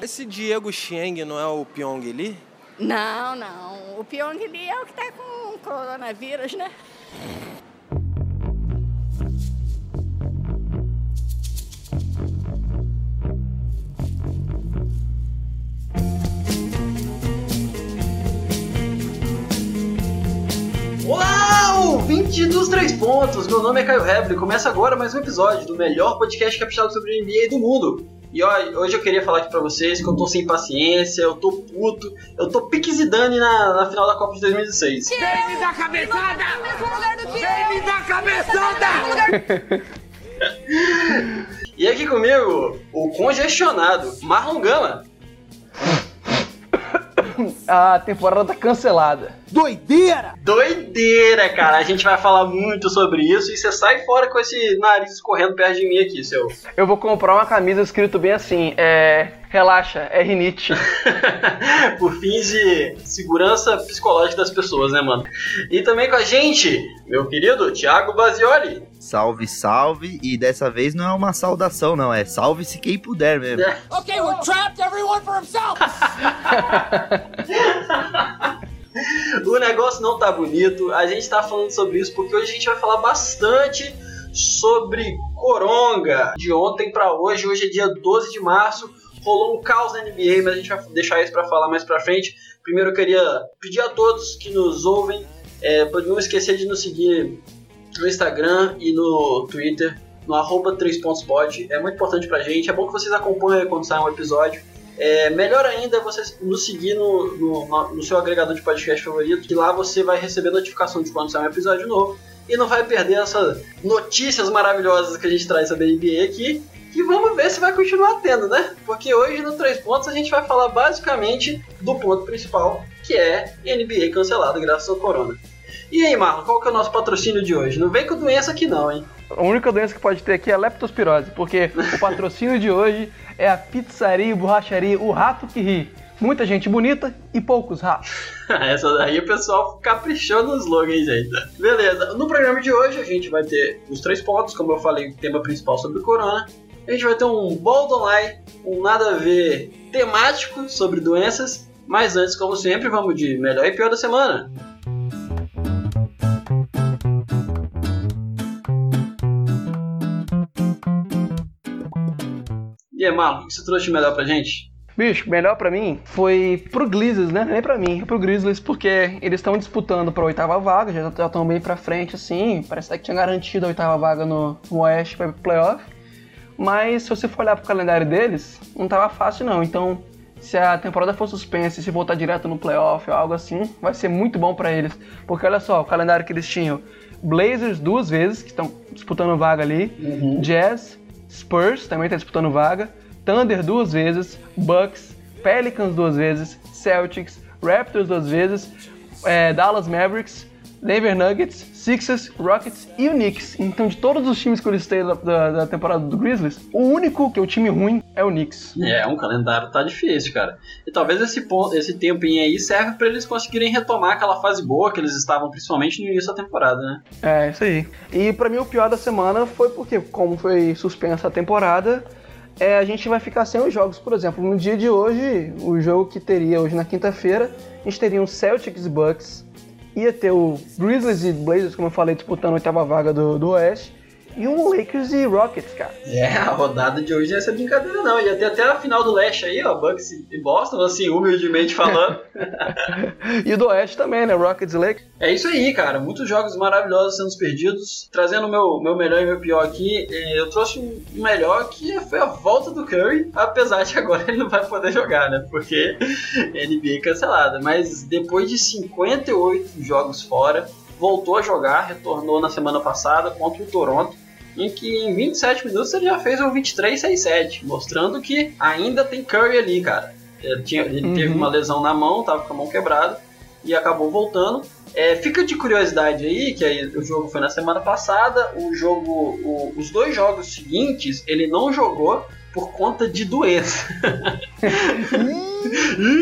Esse Diego Cheng não é o Pyong Lee? Não, não. O Pyong Lee é o que tá com coronavírus, né? Olá, ouvinte dos Três Pontos! Meu nome é Caio Heble e começa agora mais um episódio do melhor podcast capixaba sobre NBA do mundo. E ó, hoje eu queria falar aqui pra vocês que eu tô sem paciência, eu tô puto, eu tô pique Zidane na, na final da Copa de 2016. Vem me dar cabeçada! Vem me dar cabeçada! E aqui comigo, o congestionado Marlon Gama. A temporada tá cancelada. Doideira! Doideira, cara. A gente vai falar muito sobre isso e você sai fora com esse nariz escorrendo perto de mim aqui, seu. Eu vou comprar uma camisa escrito bem assim, é... Relaxa, é rinite. Por fins de segurança psicológica das pessoas, né, mano? E também com a gente, meu querido Thiago Bazioli. Salve, salve. E dessa vez não é uma saudação, não. É salve-se quem puder mesmo. Okay, we're trapped, everyone for himself! O negócio não tá bonito. A gente tá falando sobre isso porque hoje a gente vai falar bastante sobre Coronga. De ontem pra hoje, hoje é dia 12 de março. Rolou um caos na NBA, mas a gente vai deixar isso pra falar mais pra frente. Primeiro eu queria pedir a todos que nos ouvem, é, não esquecer de nos seguir no Instagram e no Twitter, no arroba 3pontspod. É muito importante pra gente. É bom que vocês acompanhem quando sai um episódio. É, melhor ainda é você nos seguir no, no, no- seu agregador de podcast favorito, que lá você vai receber notificação de quando sair um episódio novo e não vai perder essas notícias maravilhosas que a gente traz sobre a NBA aqui. E vamos ver se vai continuar tendo, né? Porque hoje no Três Pontos a gente vai falar basicamente do ponto principal, que é NBA cancelado graças ao Corona. E aí, Marlon, qual que é o nosso patrocínio de hoje? Não vem com doença aqui não, hein? A única doença que pode ter aqui é a leptospirose, porque o patrocínio de hoje é a pizzaria e borracharia O Rato que Ri. Muita gente bonita e poucos ratos. Essa daí o pessoal caprichou no slogan, hein, gente. Beleza, no programa de hoje a gente vai ter os três pontos, como eu falei, o tema principal sobre o Corona. A gente vai ter um Bold Online, um nada a ver temático sobre doenças. Mas antes, como sempre, vamos de melhor e pior da semana. Marlon, o que você trouxe de melhor pra gente? Bicho, melhor pra mim foi pro Grizzlies, né? Nem pra mim, é pro Grizzlies, porque eles estão disputando pra oitava vaga, já estão bem pra frente, assim. Parece que tinha garantido a oitava vaga no, no Oeste pra playoff. Mas se você for olhar pro calendário deles, não tava fácil não. Então, se a temporada for suspensa e se voltar direto no playoff ou algo assim, vai ser muito bom pra eles. Porque olha só, o calendário que eles tinham: Blazers duas vezes, que estão disputando vaga ali, Jazz, Spurs também tá disputando vaga, Thunder duas vezes, Bucks, Pelicans duas vezes, Celtics, Raptors duas vezes, é, Dallas Mavericks, Denver Nuggets, Sixers, Rockets e o Knicks. Então, de todos os times que eu listei da, da, da temporada do Grizzlies, o único que é o time ruim é o Knicks. É, um calendário tá difícil, cara. E talvez esse ponto, esse tempinho aí serve pra eles conseguirem retomar aquela fase boa que eles estavam principalmente no início da temporada, né? É, isso aí. E pra mim o pior da semana foi porque, como foi suspensa a temporada, é, a gente vai ficar sem os jogos. Por exemplo, no dia de hoje, o jogo que teria hoje na quinta-feira, a gente teria um Celtics e Bucks, ia ter o Grizzlies e Blazers, como eu falei, disputando a oitava vaga do, do Oeste, e um Lakers e Rockets, cara. É, a rodada de hoje não ia ser brincadeira não. Ia ter até a final do leste aí, ó, Bucks e Boston, assim, humildemente falando. E do Oeste também, né? Rockets e Lakers. é isso aí, cara. Muitos jogos maravilhosos sendo perdidos. Trazendo o meu, meu melhor e meu pior aqui, eh, eu trouxe um melhor que foi a volta do Curry, apesar de agora ele não vai poder jogar, né? Porque NBA cancelada. Mas depois de 58 jogos fora, voltou a jogar, retornou na semana passada contra o Toronto. Em que em 27 minutos ele já fez um 23-6-7, mostrando que ainda tem Curry ali, cara. Ele, tinha- ele teve uma lesão na mão, tava com a mão quebrada e acabou voltando. É, fica de curiosidade aí, que aí o jogo foi na semana passada, o jogo, o- os dois jogos seguintes ele não jogou por conta de doença.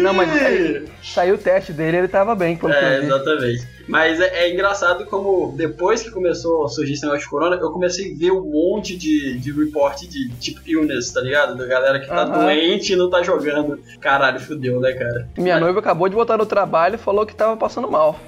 Não, mas aí, saiu o teste dele ele tava bem, É, exatamente. Mas é, é engraçado como depois que começou a surgir esse negócio de corona, eu comecei a ver um monte de, de report de tipo illness, tá ligado? Da galera que tá Aham. doente e não tá jogando. Caralho, fudeu, né, cara? Minha noiva acabou de voltar no trabalho e falou que tava passando mal.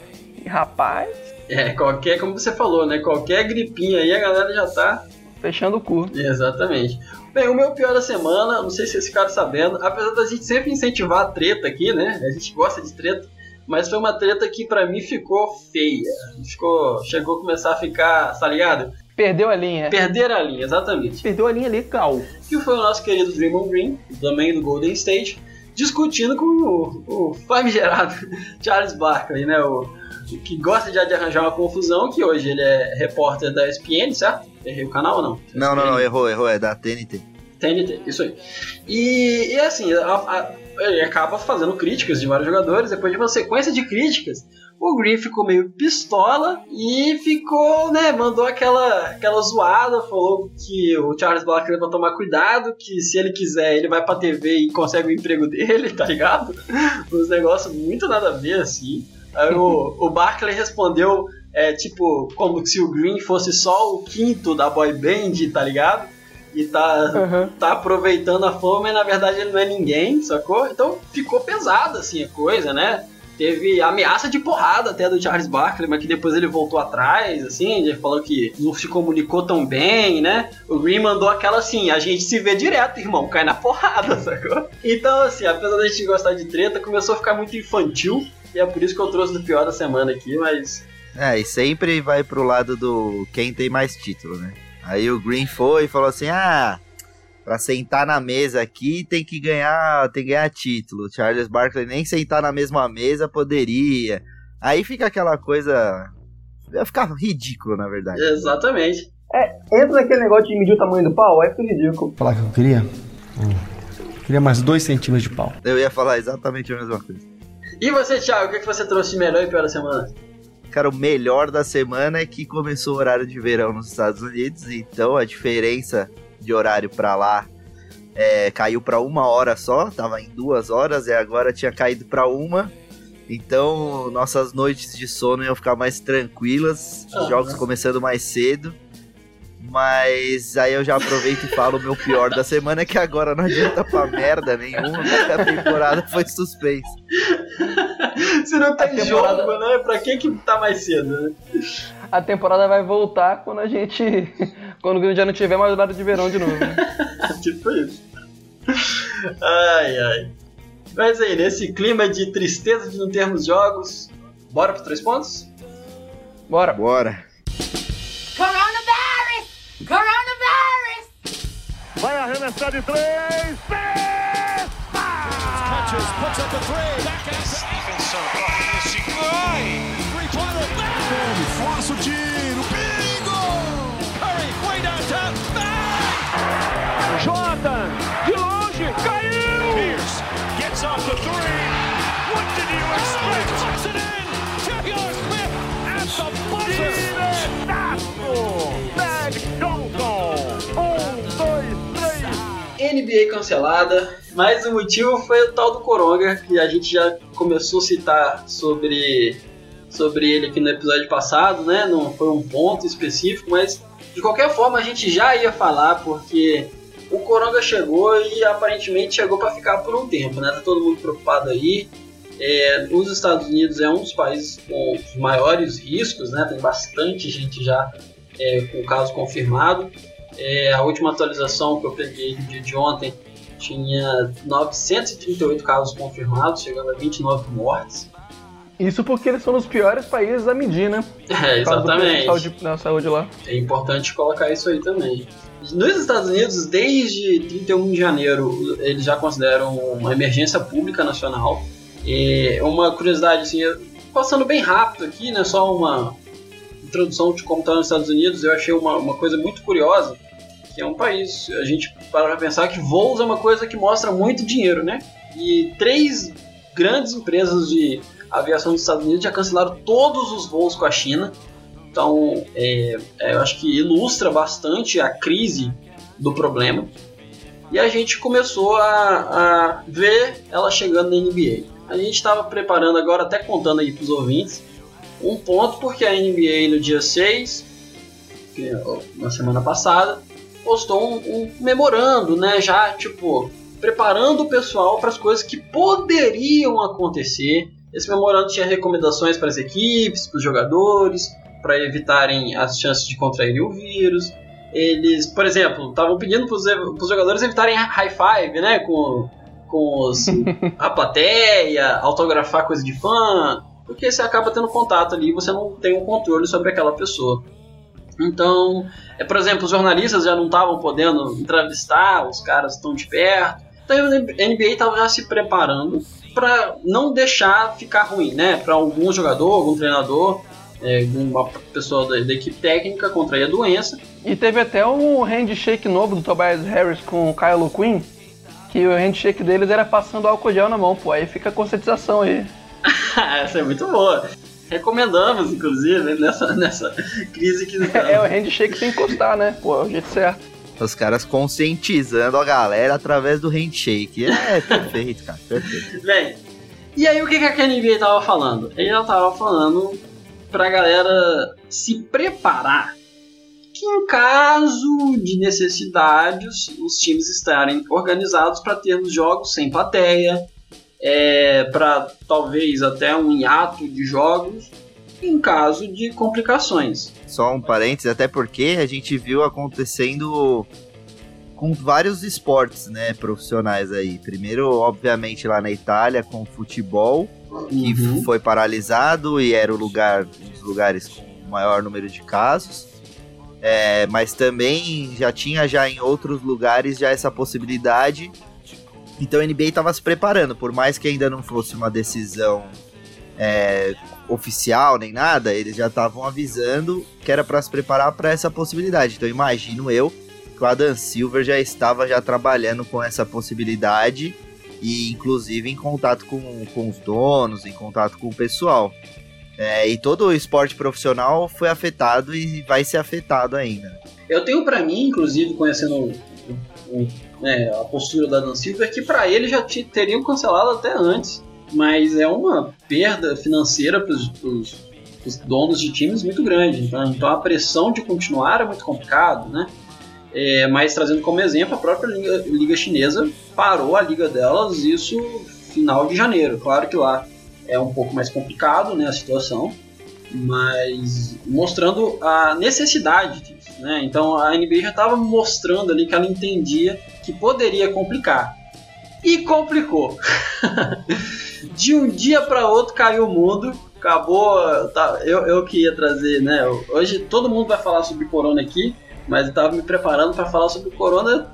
Rapaz, É, qualquer, como você falou, né? Qualquer gripinha aí a galera já tá fechando o cu. Exatamente. Bem, o meu pior da semana, não sei se vocês ficaram sabendo, apesar da gente sempre incentivar a treta aqui, né? A gente gosta de treta, mas foi uma treta que pra mim ficou feia. Ficou, chegou a começar a ficar, tá ligado? Perdeu a linha. Perder a linha, exatamente. Perdeu a linha legal. Que foi o nosso querido Draymond Green, também do Golden State, discutindo com o, o famigerado Charles Barkley, né? O, que gosta já de arranjar uma confusão, que hoje ele é repórter da ESPN, certo? Errei o canal ou não? Não, não, não, errou, errou, é da TNT. TNT, isso aí. E, e assim, a- a- ele acaba fazendo críticas de vários jogadores. Depois de uma sequência de críticas, o Green ficou meio pistola e ficou, né, mandou aquela, aquela zoada, falou que o Charles Barkley vai tomar cuidado, que se ele quiser ele vai pra TV e consegue o emprego dele, tá ligado? Uns negócios muito nada a ver, assim. Aí o, o Barkley respondeu, é, tipo, como se o Green fosse só o quinto da boy band, tá ligado? E tá, Uhum. tá aproveitando a fama e na verdade ele não é ninguém, sacou? Então ficou pesado assim a coisa, né? Teve ameaça de porrada até do Charles Barkley, mas que depois ele voltou atrás, assim, ele falou que não se comunicou tão bem, né? O Green mandou aquela assim, a gente se vê direto, irmão, cai na porrada, sacou? Então, assim, apesar da gente gostar de treta, começou a ficar muito infantil, e é por isso que eu trouxe do pior da semana aqui, mas É, e sempre vai pro lado do quem tem mais título, né? Aí o Green foi e falou assim: ah, pra sentar na mesa aqui tem que ganhar, tem que ganhar título. O Charles Barkley nem sentar na mesma mesa poderia. Aí fica aquela coisa. Vai ficar ridículo, na verdade. exatamente. Entra naquele negócio de medir o tamanho do pau, aí fica ridículo. Falar que eu queria? Hum. Queria mais dois centímetros de pau. Eu ia falar exatamente a mesma coisa. E você, Thiago, o que, que você trouxe de melhor e pior da semana? Cara, o melhor da semana é que começou o horário de verão nos Estados Unidos, então a diferença de horário pra lá é, caiu pra uma hora só, tava em duas horas e agora tinha caído pra uma. Então nossas noites de sono iam ficar mais tranquilas, os Aham. jogos começando mais cedo. Mas aí eu já aproveito e falo o meu pior da semana, que agora não adianta pra merda nenhuma, porque a temporada foi suspensa. Se não tem A temporada- jogo, né? Pra que que tá mais cedo, né? A temporada vai voltar quando a gente. quando já não tiver mais horário de verão de novo. né? tipo isso. Ai, ai. Mas aí, nesse clima de tristeza de não termos jogos, bora pros três pontos? Bora. Bora. Coronavirus! Coronavirus! Vai arremessar de três. Catches, puts up a three. Back out. Stevenson blocking this Shigoi. Three-pointer. Bang! Força o tiro. Bingo! Curry, way downtown. Bang! Jordan, NBA cancelada, mas o motivo foi o tal do Coronga, que a gente já começou a citar sobre, sobre ele aqui no episódio passado, né? Não foi um ponto específico, mas de qualquer forma a gente já ia falar, porque o Coronga chegou e aparentemente chegou para ficar por um tempo, né? Tá todo mundo preocupado aí. É, os Estados Unidos é um dos países com os maiores riscos, né? Tem bastante gente já é, com o caso confirmado. É, a última atualização que eu peguei no dia de ontem tinha 938 casos confirmados, chegando a 29 mortes. Isso porque eles são os piores países a medir, né? É, exatamente. de saúde, da saúde lá. É importante colocar isso aí também. Nos Estados Unidos, desde 31 de janeiro, eles já consideram uma emergência pública nacional. E uma curiosidade, assim, passando bem rápido aqui, né, só uma introdução de como está nos Estados Unidos, eu achei uma, uma coisa muito curiosa, que é um país, a gente para pensar que voos é uma coisa que mostra muito dinheiro, né? E três grandes empresas de aviação dos Estados Unidos já cancelaram todos os voos com a China. Então, é, é, eu acho que ilustra bastante a crise do problema. E a gente começou a, a ver ela chegando na NBA. A gente estava preparando agora, até contando aí para os ouvintes, um ponto, porque a NBA no dia 6, que é, na semana passada, postou um, um memorando, né? Já, tipo, preparando o pessoal para as coisas que poderiam acontecer. Esse memorando tinha recomendações para as equipes, para os jogadores, para evitarem as chances de contrair o vírus. Eles, por exemplo, estavam pedindo para os jogadores evitarem high five, né? Com, com os, a plateia, autografar coisa de fã, porque você acaba tendo contato ali e você não tem um controle sobre aquela pessoa. Então, é, por exemplo, os jornalistas já não estavam podendo entrevistar os caras tão de perto. Então a NBA estava já se preparando para não deixar ficar ruim, né? Para algum jogador, algum treinador, é, uma pessoa da, da, equipe técnica contrair a doença. E teve até um handshake novo do Tobias Harris com o Kyle Quinn, que o handshake deles era passando álcool gel na mão, pô. Aí fica a conscientização aí. Essa é muito boa. Recomendamos, inclusive, nessa, nessa crise que. é, o handshake sem encostar, né? Pô, é o jeito certo. Os caras conscientizando a galera através do handshake. É perfeito, cara. Perfeito. Bem, e aí o que, que a NBA tava falando? Ele já tava falando pra galera se preparar que em caso de necessidades os times estarem organizados para termos jogos sem plateia, é, para talvez até um hiato de jogos em caso de complicações. Só um parênteses, até porque a gente viu acontecendo com vários esportes, né, profissionais aí. Primeiro, obviamente, lá na Itália com o futebol, que uhum. foi paralisado e era o lugar, um dos lugares com o maior número de casos. É, mas também já tinha já em outros lugares já essa possibilidade então a NBA estava se preparando, por mais que ainda não fosse uma decisão é, oficial nem nada, eles já estavam avisando que era para se preparar para essa possibilidade. Então imagino eu que o Adam Silver já estava já trabalhando com essa possibilidade e inclusive em contato com, com os donos, em contato com o pessoal. É, e todo o esporte profissional foi afetado e vai ser afetado ainda. Eu tenho para mim, inclusive, conhecendo o, o né, a postura da Dan Silver, que para ele já teriam cancelado até antes. Mas é uma perda financeira para os donos de times muito grande. Então, então, a pressão de continuar é muito complicado, né? É, mas trazendo como exemplo, a própria liga, liga, chinesa parou a liga delas, isso final de janeiro. Claro que lá é um pouco mais complicado né, a situação, mas mostrando a necessidade disso. Né? Então a NBA já estava mostrando ali que ela entendia que poderia complicar. E complicou. de um dia para outro caiu o mundo. Acabou. Tá, eu, eu que ia trazer, né? Hoje todo mundo vai falar sobre corona aqui, mas eu tava me preparando para falar sobre corona.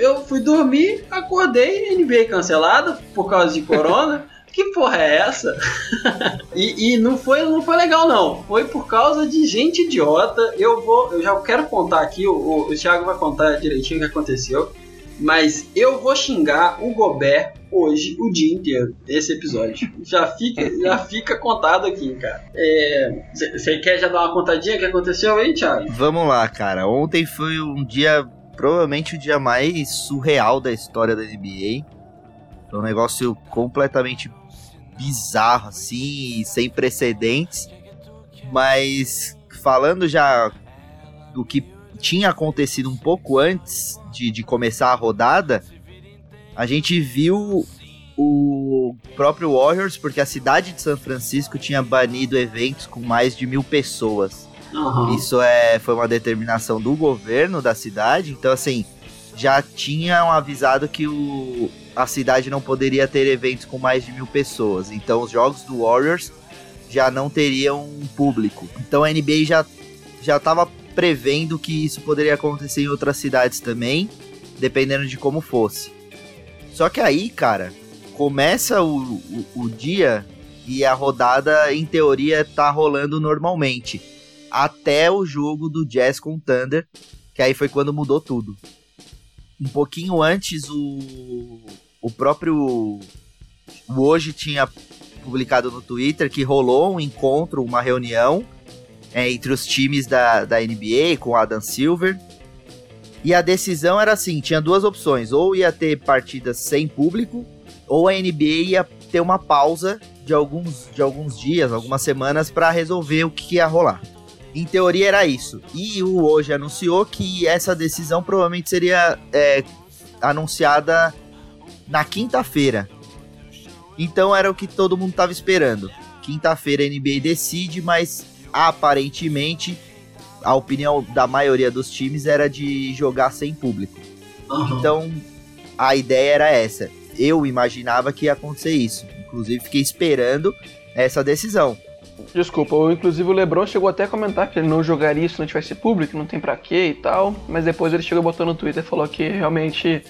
Eu fui dormir, acordei, NBA cancelada por causa de corona. que porra é essa? e, e, não foi não foi legal não. Foi por causa de gente idiota. Eu vou, eu já quero contar aqui. O, o, o Thiago vai contar direitinho o que aconteceu. Mas eu vou xingar o Gobert hoje o dia inteiro, esse episódio. Já fica, já fica contado aqui, cara. Você é, quer já dar uma contadinha que aconteceu aí, Thiago? Vamos lá, cara. Ontem foi um dia, provavelmente o dia mais surreal da história da NBA. Foi um negócio completamente bizarro, assim, sem precedentes. Mas falando já do que tinha acontecido um pouco antes de, de começar a rodada, a gente viu o próprio Warriors, porque a cidade de São Francisco tinha banido eventos com mais de mil pessoas. Uhum. Isso é, foi uma determinação do governo da cidade, então assim, já tinham avisado que o, a cidade não poderia ter eventos com mais de mil pessoas. Então os jogos do Warriors já não teriam público. Então a NBA já já estava prevendo que isso poderia acontecer em outras cidades também, dependendo de como fosse. Só que aí, cara, começa o, o, o dia e a rodada, em teoria, tá rolando normalmente. Até o jogo do Jazz com Thunder, que aí foi quando mudou tudo. Um pouquinho antes, o, o próprio o Hoje tinha publicado no Twitter que rolou um encontro, uma reunião é, entre os times da, da NBA com Adam Silver. E a decisão era assim, tinha duas opções, ou ia ter partidas sem público, ou a NBA ia ter uma pausa de alguns, de alguns dias, algumas semanas para resolver o que ia rolar. Em teoria era isso. E o hoje anunciou que essa decisão provavelmente seria é, anunciada na quinta-feira. Então era o que todo mundo estava esperando. Quinta-feira a NBA decide, mas aparentemente a opinião da maioria dos times era de jogar sem público. Uhum. Então a ideia era essa. Eu imaginava que ia acontecer isso. Inclusive fiquei esperando essa decisão. Desculpa, o- inclusive o Lebron chegou até a comentar que ele não jogaria se não tivesse público, não tem pra quê e tal, mas depois ele chegou botando no Twitter e falou que realmente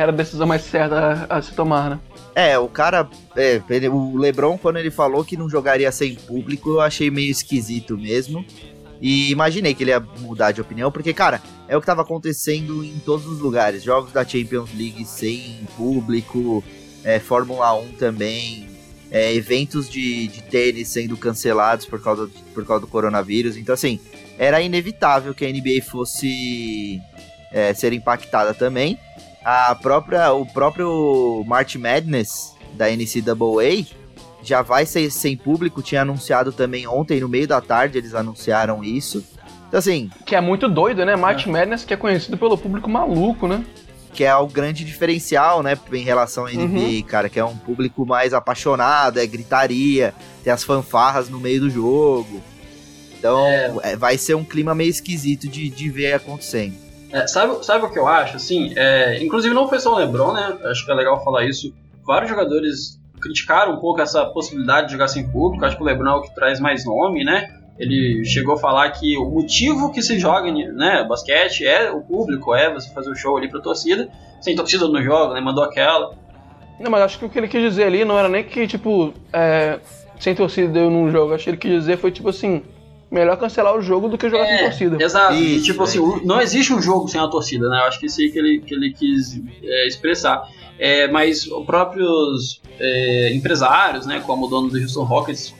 era a decisão mais certa a, a se tomar, né? É, o cara. é, ele- o Lebron, quando ele falou que não jogaria sem público, eu achei meio esquisito mesmo. E imaginei que ele ia mudar de opinião, porque, cara, é o que tava acontecendo em todos os lugares. Jogos da Champions League sem público, é, Fórmula 1 também, é, eventos de, de tênis sendo cancelados por causa, por causa do coronavírus. Então, assim, era inevitável que a NBA fosse é, ser impactada também. A própria, o próprio March Madness da NCAA já vai ser sem público, tinha anunciado também ontem, no meio da tarde, eles anunciaram isso. Então, assim, Que é muito doido, né? March Madness, que é conhecido pelo público maluco, né? que é o grande diferencial, né, em relação à NBA, cara, que é um público mais apaixonado, é gritaria, tem as fanfarras no meio do jogo. Então, é, vai ser um clima meio esquisito de, de ver acontecendo. É, sabe, sabe o que eu acho? Assim, é, inclusive não foi só o LeBron, né? Acho que é legal falar isso. Vários jogadores criticaram um pouco essa possibilidade de jogar sem público. Acho que o LeBron é o que traz mais nome, né? Ele chegou a falar que o motivo que se joga, né, basquete é o público, é você fazer o show ali pra torcida. Sem torcida no jogo, né? Mandou aquela. Não, mas acho que o que ele quis dizer ali não era nem que, tipo, é, sem torcida eu não jogo. Acho que ele quis dizer foi, tipo assim, melhor cancelar o jogo do que jogar sem torcida. Exato. E, tipo é assim, isso. o- não existe um jogo sem a torcida, né? Eu acho que isso aí que ele, que ele quis é, expressar. É, mas os próprios é, empresários, né, como o dono do Houston Rockets,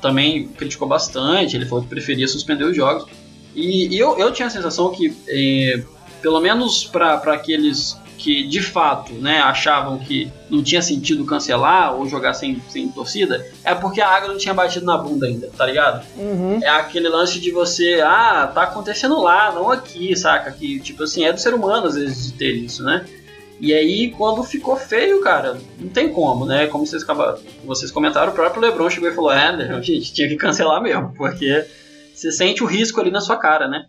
também criticou bastante. Ele falou que preferia suspender os jogos. E, e eu, eu tinha a sensação que, é, pelo menos para aqueles que de fato né, achavam que não tinha sentido cancelar ou jogar sem, sem torcida, é porque a água não tinha batido na bunda ainda, tá ligado? Uhum. É aquele lance de você, ah, tá acontecendo lá, não aqui, saca? Que, tipo assim, é do ser humano às vezes de ter isso, né? E aí, quando ficou feio, cara, não tem como, né? Como vocês, vocês comentaram, o próprio Lebron chegou e falou: é, gente, tinha que cancelar mesmo, porque você sente o risco ali na sua cara, né?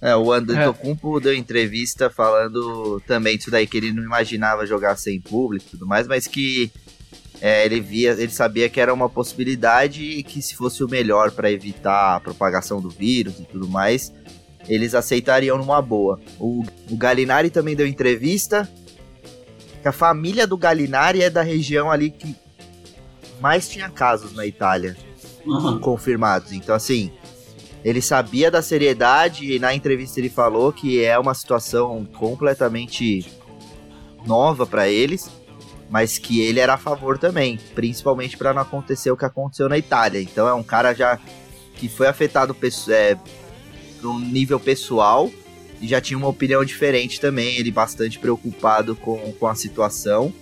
É, o É. Antetokounmpo deu entrevista falando também disso daí, que ele não imaginava jogar sem público e tudo mais, mas que é, ele via, ele sabia que era uma possibilidade e que se fosse o melhor para evitar a propagação do vírus e tudo mais, eles aceitariam numa boa. O, o Galinari também deu entrevista, que a família do Galinari é da região ali que mais tinha casos na Itália Uhum. confirmados. Então, assim, ele sabia da seriedade e na entrevista ele falou que é uma situação completamente nova para eles, mas que ele era a favor também, principalmente para não acontecer o que aconteceu na Itália. Então, é um cara já que foi afetado é, no nível pessoal e já tinha uma opinião diferente também, ele bastante preocupado com, com a situação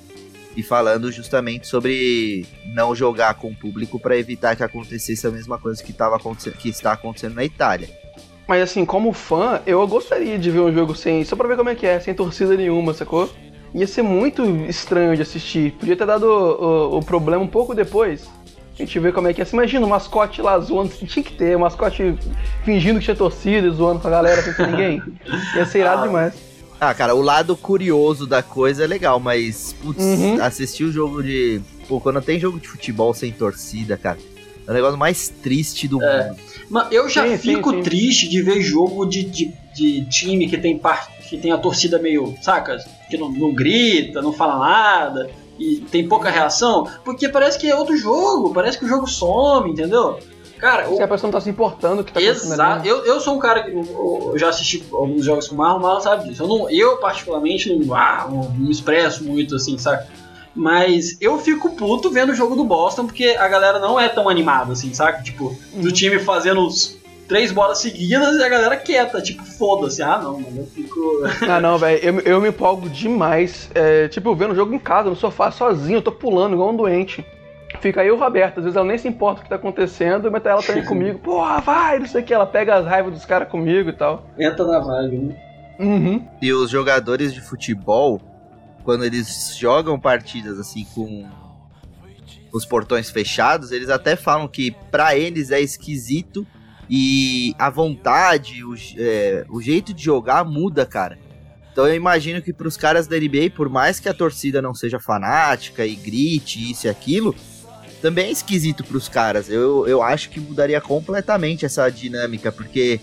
e falando justamente sobre não jogar com o público para evitar que acontecesse a mesma coisa que, tava acontecendo, que está acontecendo na Itália. Mas assim, como fã, eu gostaria de ver um jogo sem. Só pra ver como é que é, sem torcida nenhuma, sacou? Ia ser muito estranho de assistir. Podia ter dado o, o- o problema um pouco depois. A gente vê como é que é. Você imagina o mascote lá zoando. Tinha que ter, o mascote fingindo que tinha torcida, zoando com a galera sem ter ninguém. Ia ser irado demais. Ah, cara, o lado curioso da coisa é legal, mas putz, Uhum. assistir o jogo de. Pô, quando tem jogo de futebol sem torcida, cara, é o negócio mais triste do É. mundo. Mas eu já Sim, sim, fico sim. triste de ver jogo de, de, de time que tem, par, que tem a torcida meio, saca? Que não, não grita, não fala nada e tem pouca reação, porque parece que é outro jogo, parece que o jogo some, entendeu? Cara, o, Se a pessoa não tá se importando o que tá Exato. Eu, eu sou um cara que eu, eu já assisti alguns jogos com o Marlon, o Marlon sabe disso. Eu, não, eu particularmente, não, ah, não, me expresso muito assim, saca? Mas eu fico puto vendo o jogo do Boston porque a galera não é tão animada assim, saca? Tipo, do Uhum. time fazendo os três bolas seguidas e a galera quieta, tipo, foda-se. Ah, não, mano, eu fico. Ah, não, velho, eu, eu me empolgo demais. É, tipo, vendo o jogo em casa, no sofá, sozinho, eu tô pulando igual um doente. Fica aí o Roberto, às vezes ela nem se importa o que tá acontecendo, mas tá ela também comigo. Porra, vai, não sei o que, ela pega as raivas dos caras comigo e tal. Entra na vibe, né? Uhum. E os jogadores de futebol, quando eles jogam partidas assim com os portões fechados, eles até falam que pra eles é esquisito e a vontade, o, é, o jeito de jogar muda, cara. Então eu imagino que pros caras da NBA, por mais que a torcida não seja fanática e grite isso e aquilo, também é esquisito pros caras. Eu, eu acho que mudaria completamente essa dinâmica, porque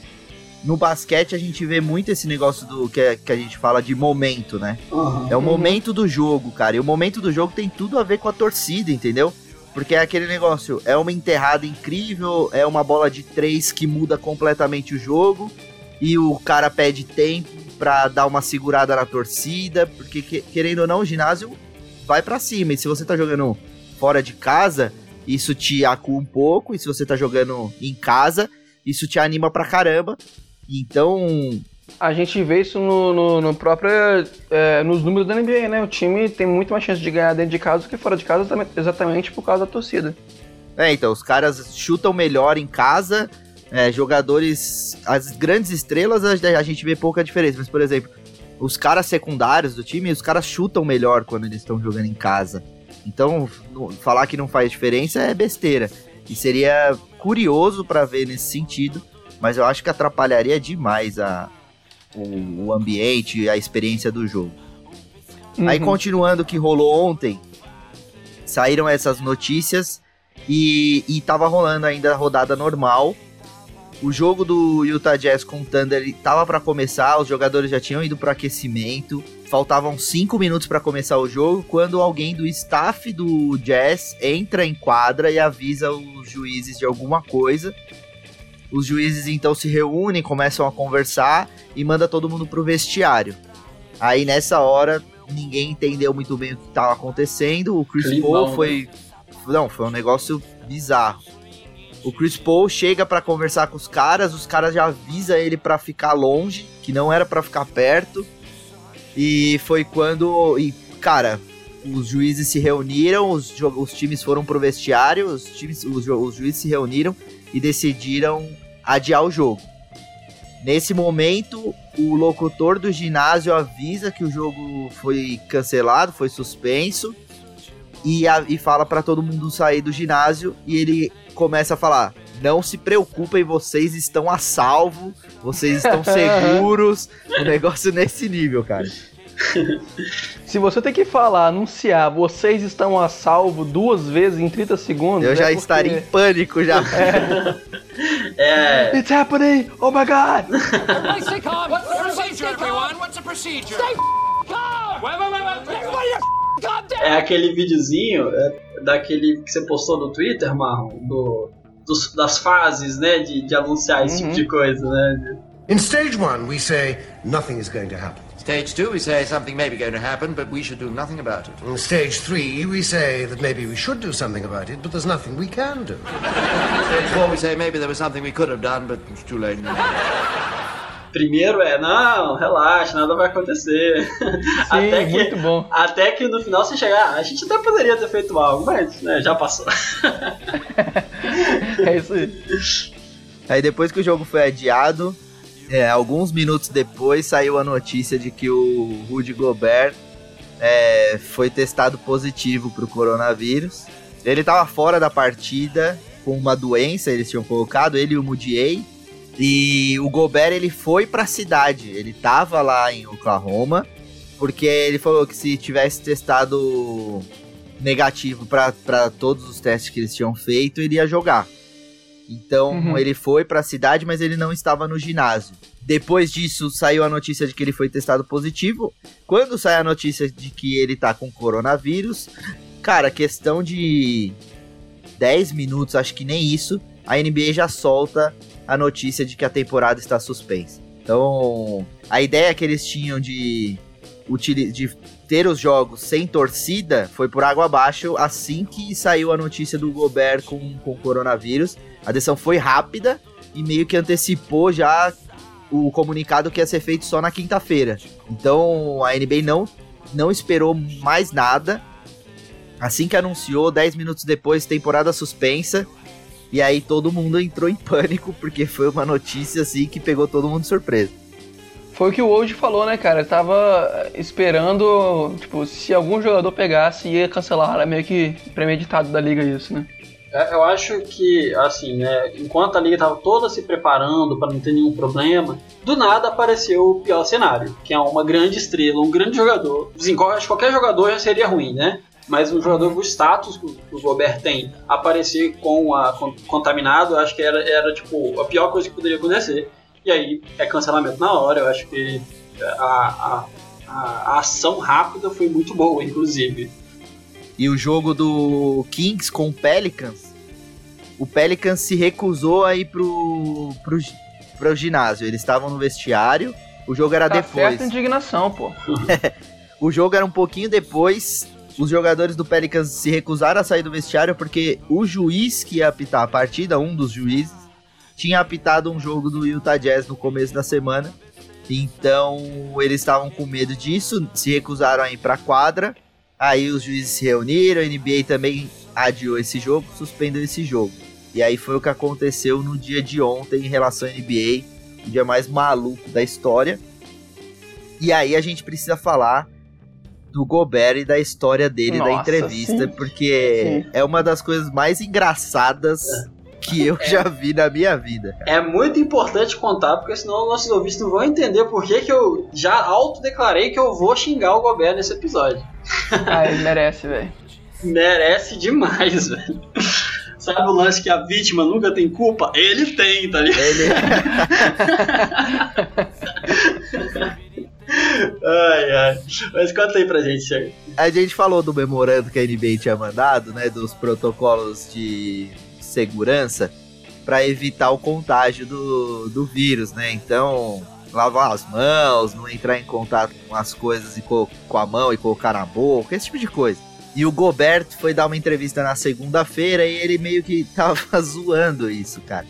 no basquete a gente vê muito esse negócio do que, é- que a gente fala de momento, né? Uhum. É o momento do jogo, cara. E o momento do jogo tem tudo a ver com a torcida, entendeu? Porque é aquele negócio, é uma enterrada incrível, é uma bola de três que muda completamente o jogo, e o cara pede tempo pra dar uma segurada na torcida, porque que- querendo ou não, o ginásio vai pra cima. E se você tá jogando fora de casa, isso te acua um pouco, e se você tá jogando em casa, isso te anima pra caramba. Então, A gente vê isso no, no, no próprio, é, nos números da NBA, né? O time tem muito mais chance de ganhar dentro de casa do que fora de casa, exatamente- por causa da torcida. É, então, os caras chutam melhor em casa, é, jogadores. As grandes estrelas a, a gente vê pouca diferença, mas, por exemplo, os caras secundários do time, os caras chutam melhor quando eles estão jogando em casa. Então, falar que não faz diferença é besteira. E seria curioso pra ver nesse sentido, mas eu acho que atrapalharia demais a, o, o ambiente, a experiência do jogo. Aí Uhum. continuando o que rolou ontem, saíram essas notícias e, e tava rolando ainda a rodada normal. O jogo do Utah Jazz com o Thunder ele tava para começar, os jogadores já tinham ido pro aquecimento. Faltavam 5 minutos para começar o jogo quando alguém do staff do Jazz entra em quadra e avisa os juízes de alguma coisa. Os juízes então se reúnem, começam a conversar e manda todo mundo pro vestiário. Aí nessa hora ninguém entendeu muito bem o que estava acontecendo. O Chris Paul né? foi. Não, foi um negócio bizarro. O Chris Paul chega pra conversar com os caras, os caras já avisa ele pra ficar longe, que não era pra ficar perto. E foi quando. E, cara, os juízes se reuniram, os, os times foram pro vestiário, os, times, os, os juízes se reuniram e decidiram adiar o jogo. Nesse momento, o locutor do ginásio avisa que o jogo foi cancelado, foi suspenso, e, a- e fala pra todo mundo sair do ginásio, e ele começa a falar: Não se preocupem, vocês estão a salvo, vocês estão seguros. o negócio nesse nível, cara. Se você tem que falar, anunciar, vocês estão a salvo duas vezes em 30 segundos. Eu é já porque- estaria em pânico já. É. It's happening! Oh my god! Everybody stay calm. What's the procedure, everyone? What's the procedure? Stay calm. Wait, wait, wait, wait. Everybody calm down. É aquele videozinho é, daquele que você postou no Twitter, Marlon, do, dos- das fases, né, de, de anunciar esse tipo de coisa, né? In stage one, we say nothing is going to happen. Stage two, we say something may be going to happen, but we should do nothing about it. In stage three, we say that maybe we should do something about it, but there's nothing we can do. Stage four, we say maybe there was something we could have done, but it's too late now. Primeiro é, não, relaxa, nada vai acontecer. Sim, muito bom. Até que no final você chegar, "Ah, a gente até poderia ter feito algo, mas né, já passou. É isso aí. Aí depois que o jogo foi adiado, é, alguns minutos depois saiu a notícia de que o Rudy Gobert é, foi testado positivo para o coronavírus. Ele estava fora da partida com uma doença, eles tinham colocado, ele e o Mudiay. E o Gobert ele foi para a cidade, ele estava lá em Oklahoma, porque ele falou que se tivesse testado negativo para todos os testes que eles tinham feito, ele ia jogar. Então Uhum. ele foi pra cidade, mas ele não estava no ginásio. Depois disso, saiu a notícia de que ele foi testado positivo. Quando sai a notícia de que ele tá com coronavírus, cara, questão de 10 minutos, acho que nem isso, a NBA já solta a notícia de que a temporada está suspensa. Então, a ideia que eles tinham de, de ter os jogos sem torcida foi por água abaixo assim que saiu a notícia do Gobert com, com coronavírus. A decisão foi rápida e meio que antecipou já o comunicado que ia ser feito só na quinta-feira. Então a NBA não, não esperou mais nada. Assim que anunciou, 10 minutos depois, temporada suspensa. E aí todo mundo entrou em pânico, porque foi uma notícia assim que pegou todo mundo de surpresa. Foi o que o Woj falou, né, cara? Eu tava esperando, tipo, se algum jogador pegasse, ia cancelar. Era meio que premeditado da liga isso, né? É, Eu acho que, assim, né, enquanto a liga estava toda se preparando para não ter nenhum problema, do nada apareceu o pior cenário, que é uma grande estrela, um grande jogador. Assim, acho que qualquer jogador já seria ruim, né? Mas um jogador com o status que o- que o Gobert tem, aparecer com a con- contaminado, eu acho que era, era tipo a pior coisa que poderia acontecer. E aí é cancelamento na hora. Eu acho que a, a, a, a ação rápida foi muito boa, inclusive. E o jogo do Kings com o Pelicans, o Pelicans se recusou a ir pro, pro, pro ginásio. Eles estavam no vestiário, o jogo era Tá depois. certa indignação, pô. O jogo era um pouquinho depois. Os jogadores do Pelicans se recusaram a sair do vestiário porque o juiz que ia apitar a partida, um dos juízes, tinha apitado um jogo do Utah Jazz no começo da semana. Então eles estavam com medo disso, se recusaram a ir pra quadra. Aí os juízes se reuniram, a NBA também adiou esse jogo, suspendeu esse jogo. E aí foi o que aconteceu no dia de ontem em relação à NBA, o dia mais maluco da história. E aí a gente precisa falar do Gobert e da história dele da Nossa, entrevista, sim. porque é uma das coisas mais engraçadas que eu já vi na minha vida. É muito importante contar, porque senão nossos ouvintes não vão entender por que, que eu já autodeclarei que eu vou xingar o Gobert nesse episódio. Ah, ele merece, velho. Merece demais, velho. Sabe o lance que a vítima nunca tem culpa? Ele tem, tá ligado? Ele... ai, ai. Mas conta aí pra gente, Thiago. A gente falou do memorando que a NBA tinha mandado, né, dos protocolos de segurança para evitar o contágio do, do vírus, né? Então, lavar as mãos, não entrar em contato com as coisas e co- com a mão e colocar na boca, esse tipo de coisa. E o Gobert foi dar uma entrevista na segunda-feira e ele meio que tava zoando isso, cara.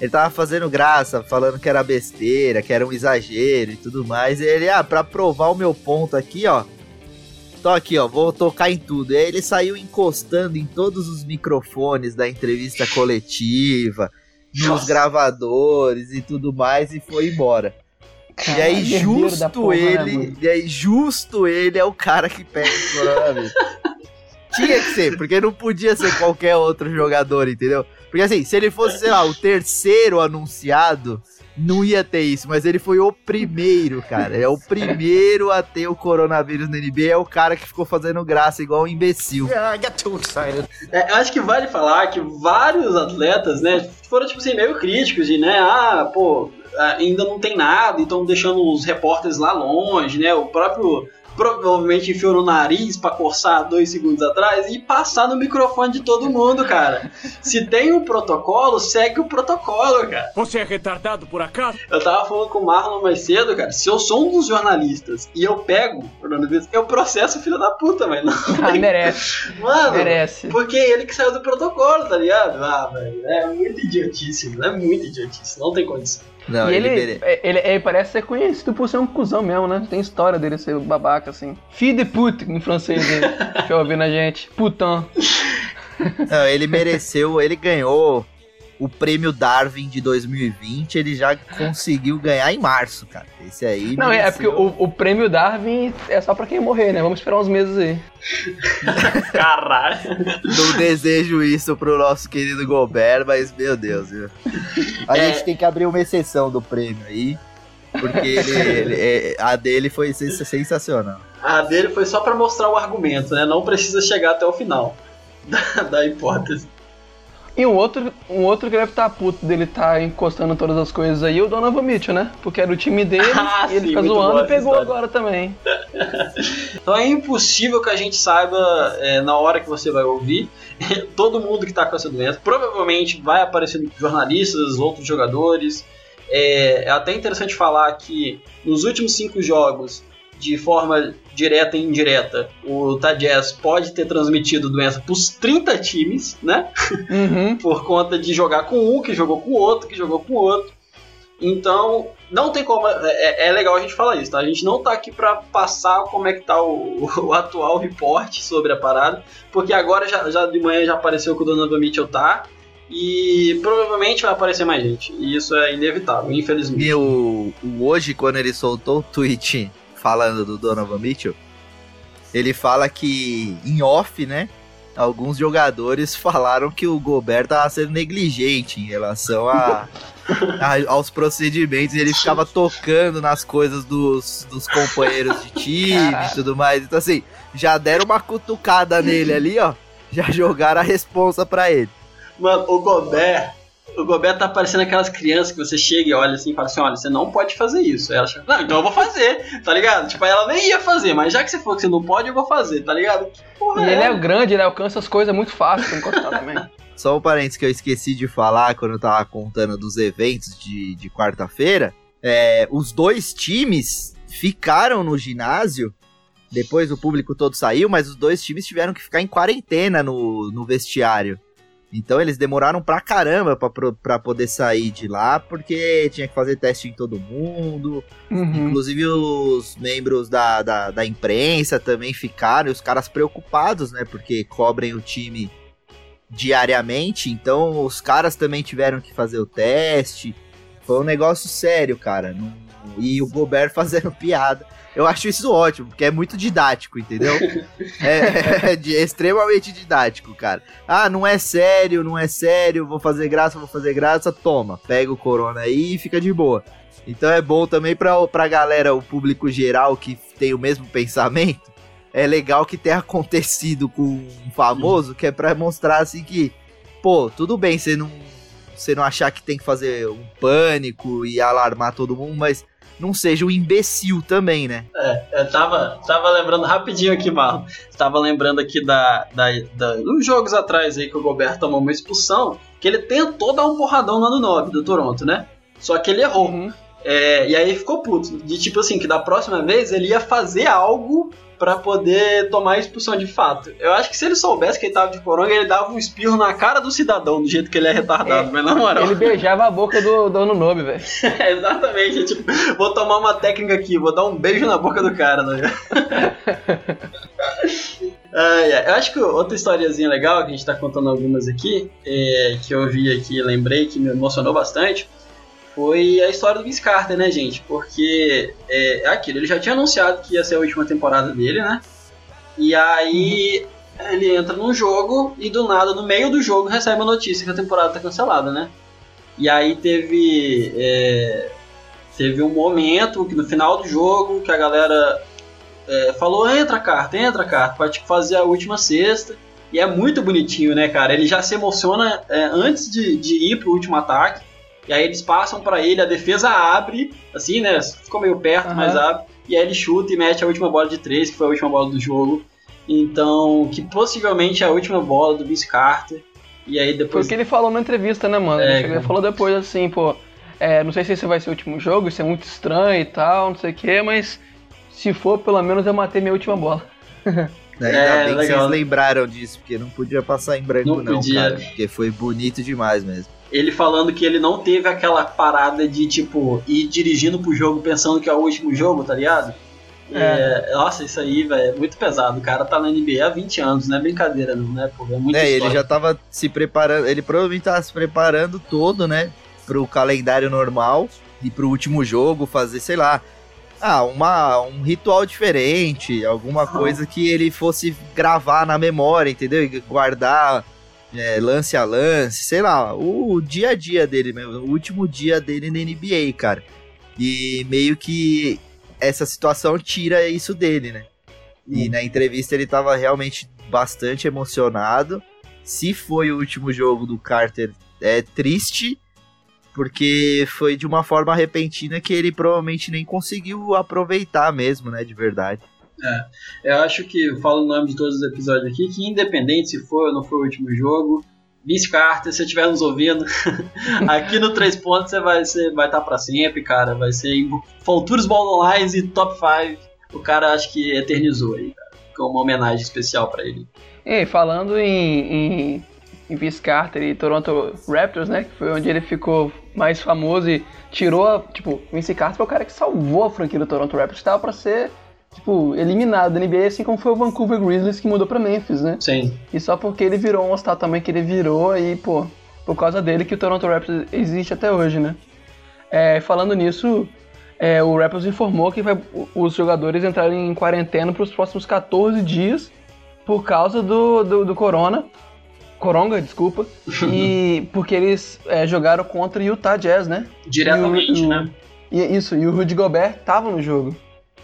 Ele tava fazendo graça, falando que era besteira, que era um exagero e tudo mais. E ele, ah, pra provar o meu ponto aqui, ó, Tô aqui, ó, vou tocar em tudo. E aí ele saiu encostando em todos os microfones da entrevista coletiva, nos Nossa. gravadores e tudo mais e foi embora. e aí Caralho, herdeiro da justo porra, né, ele, mano? e aí justo ele é o cara que pega o coronavírus. Tinha que ser, porque não podia ser qualquer outro jogador, entendeu? Porque assim, se ele fosse, sei lá, o terceiro anunciado, não ia ter isso, mas ele foi o primeiro, cara. É o primeiro a ter o coronavírus na NBA, é o cara que ficou fazendo graça igual um imbecil. Yeah, I get too excited. É, eu acho que vale falar que vários atletas, né, foram, tipo assim, meio críticos de, né, ah, pô, ainda não tem nada, então deixando os repórteres lá longe, né, o próprio provavelmente enfiou no nariz pra coçar dois segundos atrás e passar no microfone de todo mundo, cara. Se tem um protocolo, segue o protocolo, cara. Você é retardado por acaso? Eu tava falando com o Marlon mais cedo, cara. Se eu sou um dos jornalistas e eu pego coronavírus, eu processo o filho da puta, velho. Não Ah, merece. Mano, Merece. porque é ele que saiu do protocolo, tá ligado? Ah, velho, é muito idiotice, é muito idiotice, não tem condição. Não, e ele, ele, é- ele, ele parece ser conhecido por ser um cuzão mesmo, né? Tem história dele ser babaca, assim. Fille de pute, em francês aí, que eu na gente. Putain. Não, ele mereceu, ele ganhou o prêmio Darwin de 2020, ele já conseguiu ganhar em março, cara. Esse aí. Não, é mereceu. porque o, o prêmio Darwin é só pra quem morrer, né? Vamos esperar uns meses aí. Caralho. Não desejo isso pro nosso querido Gobert, mas meu Deus, viu? A É. gente tem que abrir uma exceção do prêmio aí, porque ele, ele- é, a dele foi sens- sensacional. A dele foi só pra mostrar o argumento, né? Não precisa chegar até o final da, da hipótese. E um outro, um outro que deve estar puto dele tá encostando todas as coisas aí, o Donovan Mitchell, né? Porque era o time dele Ah, e ele sim, fica zoando e pegou história. agora também. Então é impossível que a gente saiba é, na hora que você vai ouvir. Todo mundo que tá com essa doença provavelmente vai aparecer jornalistas, outros jogadores. É, é até interessante falar que nos últimos cinco jogos de forma direta e indireta, o Tajaz pode ter transmitido doença para os 30 times, né? Uhum. Por conta de jogar com um, que jogou com o outro, que jogou com o outro. Então, não tem como. É, é legal a gente falar isso, tá? A gente não tá aqui para passar como é que tá o, o, atual reporte sobre a parada, porque agora já, já de manhã já apareceu que o Donovan Mitchell tá. E provavelmente vai aparecer mais gente. E isso é inevitável, infelizmente. E o, o hoje, quando ele soltou o tweet falando do Donovan Mitchell, ele fala que em off, né? Alguns jogadores falaram que o Gobert tava sendo negligente em relação a, a aos procedimentos. Ele ficava tocando nas coisas dos, dos companheiros de time e tudo mais. Então, assim, já deram uma cutucada nele ali, ó. Já jogaram a responsa pra ele. Mano, o Gobert, o Gobert tá parecendo aquelas crianças que você chega e olha assim e fala assim: olha, você não pode fazer isso. Aí ela chega, não, então eu vou fazer, tá ligado? Tipo, ela nem ia fazer, mas já que você falou que você não pode, eu vou fazer, tá ligado? Que porra E é? ele é grande, ele alcança as coisas muito fácil pra encostar também. Só um parênteses que eu esqueci de falar quando eu tava contando dos eventos de, de quarta-feira. É, os dois times ficaram no ginásio. Depois o público todo saiu, mas os dois times tiveram que ficar em quarentena no, no vestiário. Então eles demoraram pra caramba pra, pra poder sair de lá, porque tinha que fazer teste em todo mundo. Uhum. Inclusive os membros da, da, da imprensa também ficaram, e os caras preocupados, né? Porque cobrem o time diariamente, então os caras também tiveram que fazer o teste. Foi um negócio sério, cara. E o Gobert fazendo piada. Eu acho isso ótimo, porque é muito didático, entendeu? é, é de- extremamente didático, cara. Ah, não é sério, não é sério, vou fazer graça, vou fazer graça, toma, pega o corona aí e fica de boa. Então é bom também pra, pra galera, o público geral que tem o mesmo pensamento. É legal que tenha acontecido com um famoso, que é pra mostrar assim que, pô, tudo bem você não, você não achar que tem que fazer um pânico e alarmar todo mundo, mas não seja um imbecil também, né? É, eu tava, tava lembrando rapidinho aqui, Marlon. Tava lembrando aqui da, da, da. Uns jogos atrás aí que o Gobert tomou uma expulsão, que ele tentou dar um porradão no ano 9 do Toronto, né? Só que ele errou. Uhum. É, e aí ficou puto. De tipo assim, que da próxima vez ele ia fazer algo pra poder tomar a expulsão de fato. Eu acho que se ele soubesse que ele tava de coronga, ele dava um espirro na cara do cidadão, do jeito que ele é retardado, É, mas na moral. Ele beijava a boca do dono Nobe, velho. Exatamente, é tipo, vou tomar uma técnica aqui, vou dar um beijo na boca do cara, né? Ai, ai. Eu acho que outra historiazinha legal, que a gente tá contando algumas aqui, é, que eu vi aqui lembrei, que me emocionou bastante, foi a história do Vince Carter, né, gente? Porque é, é aquilo, ele já tinha anunciado que ia ser a última temporada dele, né? E aí ele entra num jogo e do nada, no meio do jogo, recebe a notícia que a temporada tá cancelada, né? E aí teve. é, teve um momento que no final do jogo que a galera é, falou: entra, carta, entra, carta, pra tipo, fazer a última cesta. E é muito bonitinho, né, cara? Ele já se emociona é, antes de, de ir pro último ataque. E aí eles passam pra ele, a defesa abre, assim, né? Ficou meio perto, Aham. mas abre. E aí ele chuta e mete a última bola de três, que foi a última bola do jogo. Então, que possivelmente é a última bola do Vince Carter. E aí Foi depois. o que ele falou na entrevista, né, mano? É, ele e falou depois assim, pô, é, não sei se esse vai ser o último jogo, isso é muito estranho e tal, não sei o que, mas se for, pelo menos eu matei minha última bola. Ainda É, bem que legal. vocês lembraram disso, porque não podia passar em branco, Não não, podia. cara. Porque foi bonito demais mesmo. Ele falando que ele não teve aquela parada de, tipo, ir dirigindo pro jogo pensando que é o último jogo, tá ligado? É, nossa, isso aí, velho, é muito pesado. O cara tá na NBA há 20 anos, não é brincadeira, não, né? Pô, é muito É, ele já tava se preparando, ele provavelmente tava se preparando todo, né, pro calendário normal e pro último jogo fazer, sei lá, ah, uma, um ritual diferente, alguma coisa que ele fosse gravar na memória, entendeu? E guardar é, lance a lance, sei lá, o dia a dia dele mesmo, o último dia dele na NBA, cara. E meio que essa situação tira isso dele, né? E na entrevista ele tava realmente bastante emocionado. Se foi o último jogo do Carter, é triste, porque foi de uma forma repentina que ele provavelmente nem conseguiu aproveitar mesmo, né, de verdade. Eu acho que falo o nome de todos os episódios aqui, que independente se foi ou não foi o último jogo, Vince Carter, se você estiver nos ouvindo, aqui no Três Pontos você vai estar vai tá pra sempre, cara. Vai ser em futuros Ball Lines e Top 5 o cara acho que eternizou aí. Ficou uma homenagem especial pra ele. E falando em, em, em Vince Carter e Toronto Raptors, né? Que foi onde ele ficou mais famoso e tirou, tipo, Vince Carter foi o cara que salvou a franquia do Toronto Raptors, que tava pra ser, tipo, eliminado da NBA, assim como foi o Vancouver Grizzlies que mudou pra Memphis, né? Sim. E só porque ele virou um All-Star também que ele virou aí, pô, por causa dele que o Toronto Raptors existe até hoje, né? É, falando nisso, é, o Raptors informou que vai, os jogadores entrarem em quarentena para os próximos 14 dias por causa do, do, do Corona. Coronga, desculpa. e porque eles é, jogaram contra o Utah Jazz, né? Diretamente, E o- né? E isso, e o Rudy Gobert tava no jogo.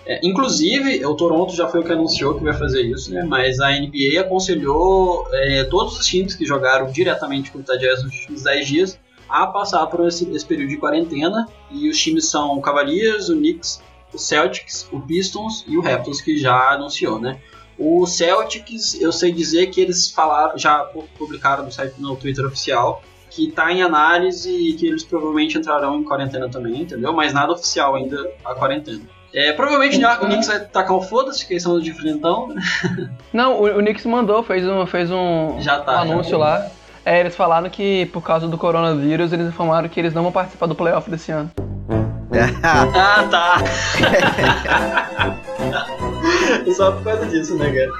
É, inclusive, o Toronto já foi o que anunciou que vai fazer isso, né? Mas a NBA aconselhou é, todos os times que jogaram diretamente com o Utah nos últimos 10 dias a passar por esse, esse período de quarentena. E os times são o Cavaliers, o Knicks, o Celtics, o Pistons e o Raptors, que já anunciou, né? O Celtics, eu sei dizer que eles falaram, já publicaram no site no Twitter oficial que tá em análise e que eles provavelmente entrarão em quarentena também, entendeu? Mas nada oficial ainda a quarentena. É, provavelmente o Knicks vai tacar um foda-se, que eles são de frentão, né? Não, o, o Knicks mandou, fez um, fez um, Já tá, um anúncio já. lá. É, eles falaram que por causa do coronavírus, eles informaram que eles não vão participar do playoff desse ano. ah, tá. Só por causa disso, né, cara?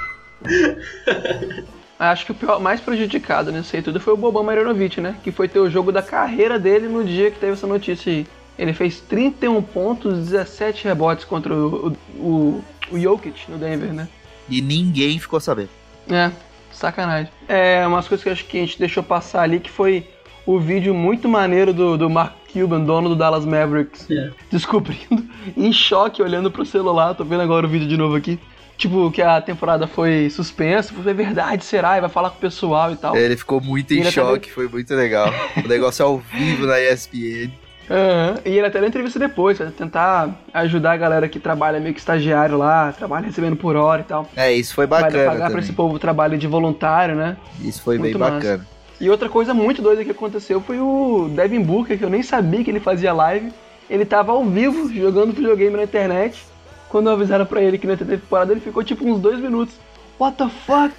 Acho que o pior, mais prejudicado nisso aí tudo foi o Boban Marjanovic, né? Que foi ter o jogo da carreira dele no dia que teve essa notícia aí. Ele fez 31 pontos, 17 rebotes contra o, o, o Jokic no Denver, né? E ninguém ficou sabendo. É, sacanagem. É, umas coisas que eu acho que a gente deixou passar ali, que foi o vídeo muito maneiro do, do Mark Cuban, dono do Dallas Mavericks, descobrindo, em choque, olhando pro celular. Tô vendo agora o vídeo de novo aqui. Tipo, que a temporada foi suspensa, foi verdade, será? E vai falar com o pessoal e tal. Ele ficou muito E em choque, foi muito legal. o negócio ao vivo na ESPN. Aham, E ele até deu entrevista depois, pra tentar ajudar a galera que trabalha meio que estagiário lá, trabalha recebendo por hora e tal. É, isso foi Vai bacana pagar pra também. esse povo trabalho de voluntário, né? Isso foi Muito bem massa. bacana. E outra coisa muito doida que aconteceu foi o Devin Booker, que eu nem sabia que ele fazia live. Ele tava ao vivo jogando videogame na internet. Quando avisaram pra ele que na temporada ele ficou tipo uns dois minutos. What the fuck?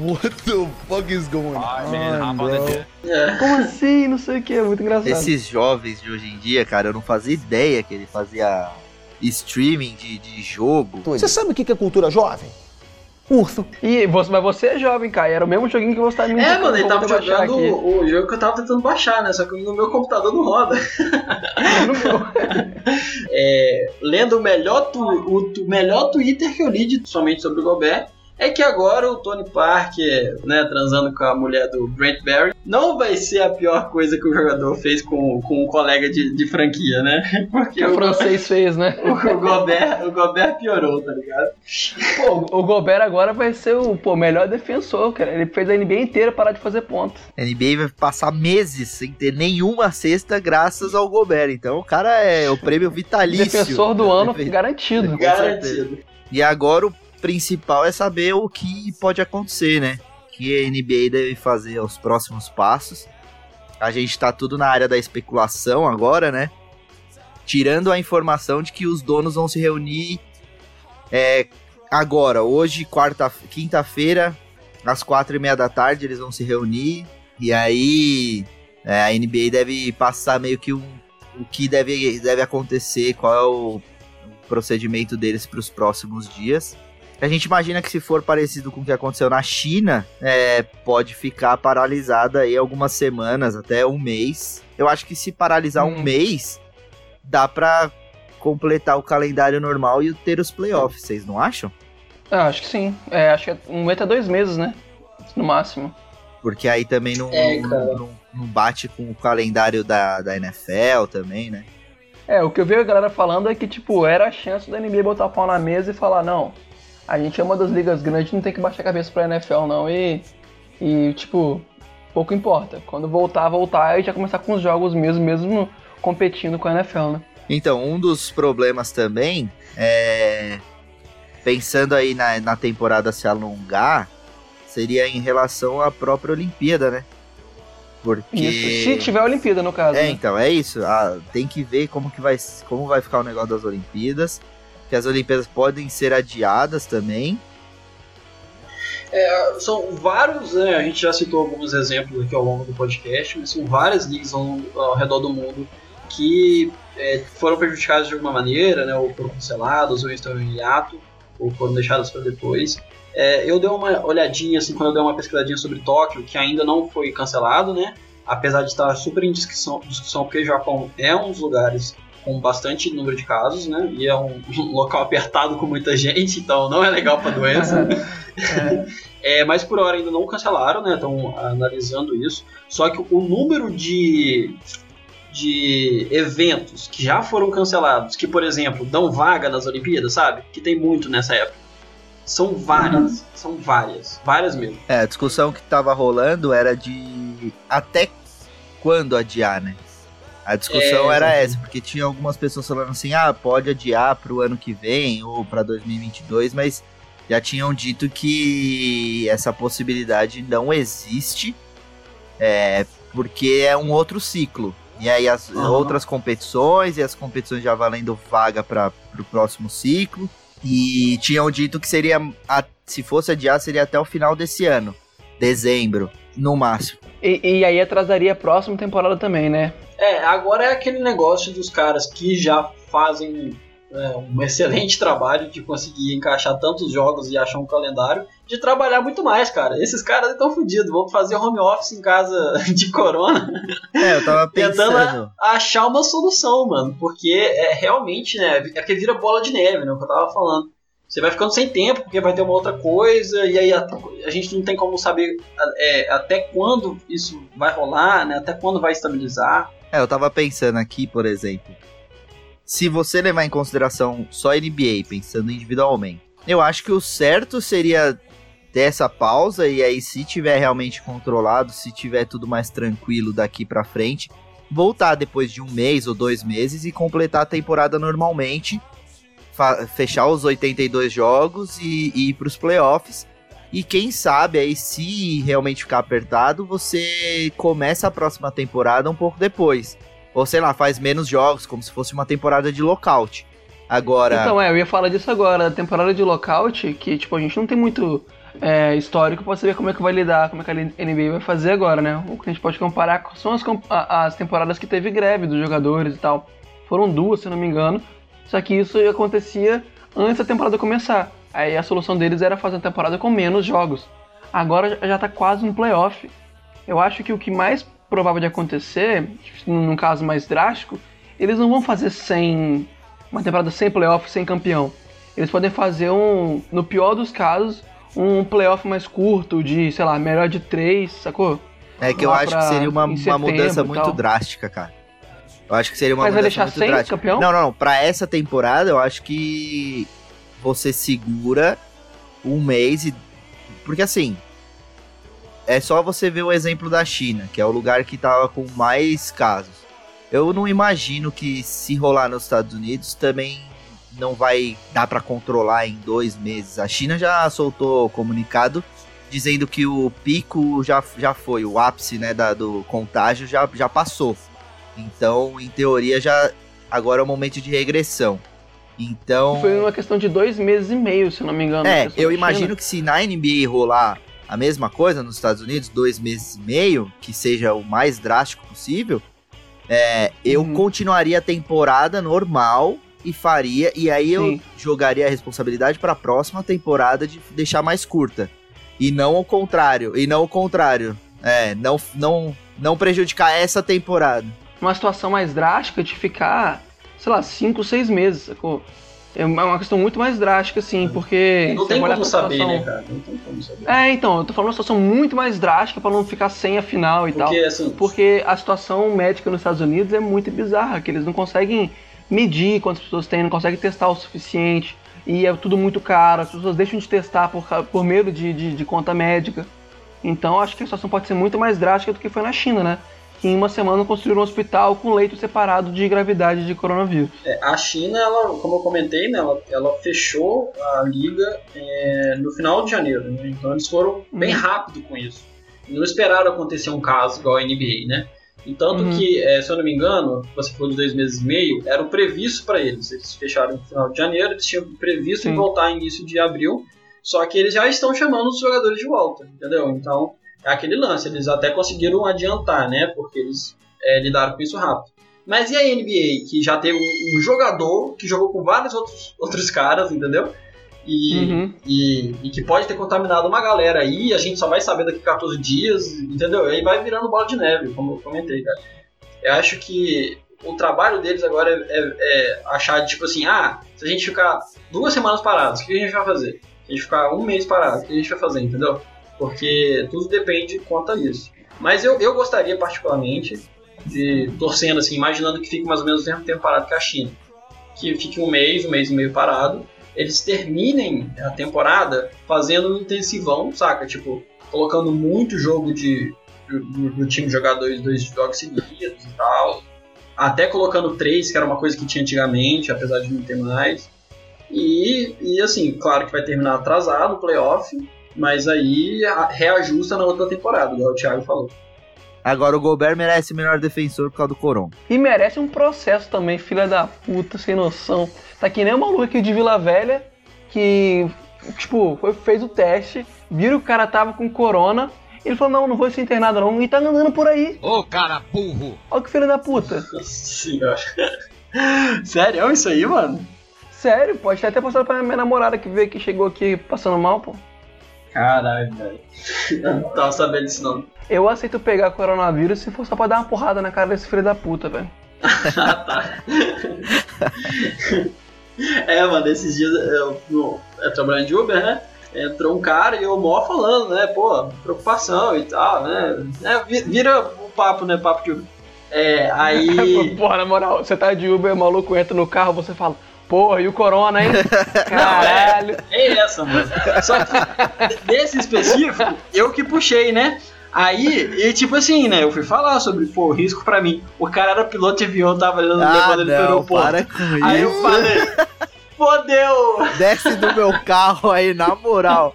What the fuck is going on, bro? Como assim? Não sei o que, é muito engraçado. Esses jovens de hoje em dia, cara, eu não fazia ideia que ele fazia streaming de, de jogo. Você sabe o que é cultura jovem? Urso. E você, mas você é jovem, cara. Era o mesmo joguinho que você tava me É, mano, ele tava jogando o, o jogo que eu tava tentando baixar, né? Só que no meu computador não roda. É, lendo o melhor, tu, o tu- melhor Twitter que eu li de, somente sobre o Gobert é que agora o Tony Parker, né, transando com a mulher do Brent Barry, não vai ser a pior coisa que o jogador fez com, com um colega de, de franquia, né? Porque Que o francês fez, né? o, o Gobert, o Gobert piorou, tá ligado? Pô, o Gobert agora vai ser o pô, melhor defensor, cara. Ele fez a NBA inteira parar de fazer ponto. A NBA vai passar meses sem ter nenhuma cesta graças ao Gobert. Então o cara é o prêmio vitalício. Defensor do ano garantido. Com certeza. E agora o principal é saber o que pode acontecer, né? O que a NBA deve fazer os próximos passos. A gente tá tudo na área da especulação agora, né? Tirando a informação de que os donos vão se reunir é, agora, hoje, quarta, quinta-feira, às quatro e meia da tarde, eles vão se reunir. E aí é, a NBA deve passar meio que um, o que deve, deve acontecer, qual é o procedimento deles para os próximos dias. A gente imagina que se for parecido com o que aconteceu na China, é, pode ficar paralisada aí algumas semanas, até um mês. Eu acho que se paralisar um mês, dá pra completar o calendário normal e ter os playoffs, vocês não acham? Ah, acho que sim. É, acho que é um mês a dois meses, né? No máximo. Porque aí também não, É, não- não bate com o calendário da, da NFL também, né? É, o que eu vi a galera falando é que, tipo, era a chance da NBA botar o pau na mesa e falar, não, a gente é uma das ligas grandes, não tem que baixar a cabeça pra NFL, não. E, e tipo, pouco importa. Quando voltar, voltar e já começar com os jogos mesmo, mesmo competindo com a NFL, né? Então, um dos problemas também é. Pensando aí na, na temporada se alongar, seria em relação à própria Olimpíada, né? Porque... Isso, se tiver Olimpíada, no caso. É, né? então, é isso. Ah, tem que ver como que vai, como vai ficar o negócio das Olimpíadas. Que as Olimpíadas podem ser adiadas também. É, são vários, né, a gente já citou alguns exemplos aqui ao longo do podcast, mas são várias ligas ao, ao redor do mundo que é, foram prejudicadas de alguma maneira, né, ou foram canceladas, ou estão em hiato, ou foram deixadas para depois. É, eu dei uma olhadinha, assim, quando eu dei uma pesquisadinha sobre Tóquio, que ainda não foi cancelado, né, apesar de estar super em discussão, discussão porque o Japão é um dos lugares com bastante número de casos, né? E é um, um local apertado com muita gente, então não é legal para doença. é, mas por hora ainda não cancelaram, né? Estão analisando isso. Só que o número de, de eventos que já foram cancelados, que por exemplo dão vaga nas Olimpíadas, sabe? Que tem muito nessa época. São várias, uhum. são várias, várias mesmo. É, a discussão que tava rolando era de até quando adiar, né? A discussão é, era essa, porque tinha algumas pessoas falando assim: ah, pode adiar para o ano que vem ou para 2022, mas já tinham dito que essa possibilidade não existe, é, porque é um outro ciclo. E aí as uhum. outras competições, e as competições já valendo vaga para o próximo ciclo. E tinham dito que seria, a, se fosse adiar, seria até o final desse ano, dezembro, no máximo. E, e aí atrasaria a próxima temporada também, né? É, agora é aquele negócio dos caras que já fazem é, um excelente trabalho de conseguir encaixar tantos jogos e achar um calendário, de trabalhar muito mais, cara. Esses caras estão fodidos, vão fazer home office em casa de corona. É, eu tava pensando. Tentando achar uma solução, mano. Porque é realmente, né? É que vira bola de neve, né? O que eu tava falando. Você vai ficando sem tempo, porque vai ter uma outra coisa, e aí a, a gente não tem como saber é, até quando isso vai rolar, né? Até quando vai estabilizar. É, eu tava pensando aqui, por exemplo, se você levar em consideração só NBA, pensando individualmente, eu acho que o certo seria ter essa pausa e aí se tiver realmente controlado, se tiver tudo mais tranquilo daqui para frente, voltar depois de um mês ou dois meses e completar a temporada normalmente, fechar os 82 jogos e, e ir para os playoffs. E quem sabe aí, se realmente ficar apertado, você começa a próxima temporada um pouco depois. Ou sei lá, faz menos jogos, como se fosse uma temporada de lockout. Agora. Então, é, eu ia falar disso agora. A temporada de lockout, que tipo, a gente não tem muito é, histórico pra saber como é que vai lidar, como é que a NBA vai fazer agora, né? O que a gente pode comparar são as, as temporadas que teve greve dos jogadores e tal. Foram duas, se não me engano. Só que isso acontecia antes da temporada começar. Aí a solução deles era fazer uma temporada com menos jogos. Agora já tá quase no playoff. Eu acho que o que mais provável de acontecer, num caso mais drástico, eles não vão fazer sem uma temporada sem playoff, sem campeão. Eles podem fazer um, no pior dos casos, um playoff mais curto, de, sei lá, melhor de três, sacou? É que eu acho que seria uma, uma mudança muito drástica, cara. Eu acho que seria uma Mas mudança vai deixar muito sem drástica. campeão? Não, não, não. Pra essa temporada, eu acho que você segura um mês e. Porque assim. É só você ver o exemplo da China, que é o lugar que tava com mais casos. Eu não imagino que se rolar nos Estados Unidos também não vai dar para controlar em dois meses. A China já soltou comunicado dizendo que o pico já, já foi, o ápice né, da, do contágio já, já passou. Então, em teoria, já agora é o momento de regressão. Então. Foi uma questão de dois meses e meio, se não me engano. É, eu imagino que se na NBA rolar a mesma coisa nos Estados Unidos, dois meses e meio, que seja o mais drástico possível, é, eu Uhum. continuaria a temporada normal e faria, e aí eu Sim. jogaria a responsabilidade para a próxima temporada de deixar mais curta. E não o contrário, e não o contrário. É, não, não, não prejudicar essa temporada. Uma situação mais drástica de ficar, sei lá, cinco, seis meses, sacou? É uma questão muito mais drástica, assim, porque. Não tem como pra saber, situação- né, cara? Não tem como saber. É, então, eu tô falando uma situação muito mais drástica pra não ficar sem a final e Porque, tal. assim- Porque a situação médica nos Estados Unidos é muito bizarra, que eles não conseguem medir quantas pessoas têm, não conseguem testar o suficiente. E é tudo muito caro, as pessoas deixam de testar por, por medo de, de, de conta médica. Então acho que a situação pode ser muito mais drástica do que foi na China, né? Que em uma semana construíram um hospital com leito separado de gravidade de coronavírus. É, a China, ela, como eu comentei, né, ela, ela fechou a liga é, no final de janeiro, né? então eles foram bem Uhum. rápido com isso. Não esperaram acontecer um caso igual a NBA, né? Entanto Uhum. que, é, se eu não me engano, você falou de dois meses e meio, era o previsto para eles. Eles fecharam no final de janeiro, eles tinham previsto em Sim. voltar em início de abril, só que eles já estão chamando os jogadores de volta, entendeu? Então, é aquele lance, eles até conseguiram adiantar, né? Porque eles é, lidaram com isso rápido. Mas e a NBA, que já teve um, um jogador que jogou com vários outros, outros caras, entendeu? E, Uhum. e, e que pode ter contaminado uma galera aí, a gente só vai saber daqui a 14 dias, entendeu? E aí vai virando bola de neve, como eu comentei, cara. Eu acho que o trabalho deles agora é, é- é achar, tipo assim, ah, se a gente ficar duas semanas parados, o que a gente vai fazer? Se a gente ficar um mês parado, o que a gente vai fazer, entendeu? Porque tudo depende quanto a isso. Mas eu, eu gostaria, particularmente, de torcendo, assim, imaginando que fique mais ou menos o mesmo tempo parado que a China. Que fique um mês, um mês e meio parado, eles terminem a temporada fazendo um intensivão, saca? Tipo, colocando muito jogo de, do, time jogar dois, dois jogos seguidos e tal. Até colocando três, que era uma coisa que tinha antigamente, apesar de não ter mais. E, e assim, claro que vai terminar atrasado o playoff, mas aí reajusta na outra temporada, igual o Thiago falou. Agora o Gobert merece o melhor defensor por causa do Coron. E merece um processo também, filha da puta, sem noção. Tá que nem o maluco aqui de Vila Velha, que, tipo, foi, fez o teste, viram que o cara tava com corona, ele falou, não, não vou ser internado não, e tá andando por aí. Ô, cara burro! Olha que filho da puta. Nossa senhora. Sério, é isso aí, mano? Sério, pode ter até postado pra minha namorada que veio que chegou aqui passando mal, pô. Caralho, velho. Eu não tava sabendo disso não. Eu aceito pegar coronavírus se for só pra dar uma porrada na cara desse filho da puta, velho. É, mano, esses dias eu, no, eu trabalhando de Uber, né? Entrou um cara e eu mó falando, né? Pô, preocupação e tal, né? É, vi- vira o papo, né? Papo de Uber. É, aí. Porra, na moral, você tá de Uber, o maluco entra no carro, você fala, porra, e o corona, hein? Caralho. É essa, mano. Só que nesse específico, eu que puxei, né? Aí, e tipo assim, né? Eu fui falar sobre, pô, risco pra mim. O cara era piloto de avião, tava levando Ah, levando ele pro não, aeroporto. para com Aí isso. eu falei, fodeu! Desce do meu carro aí, na moral.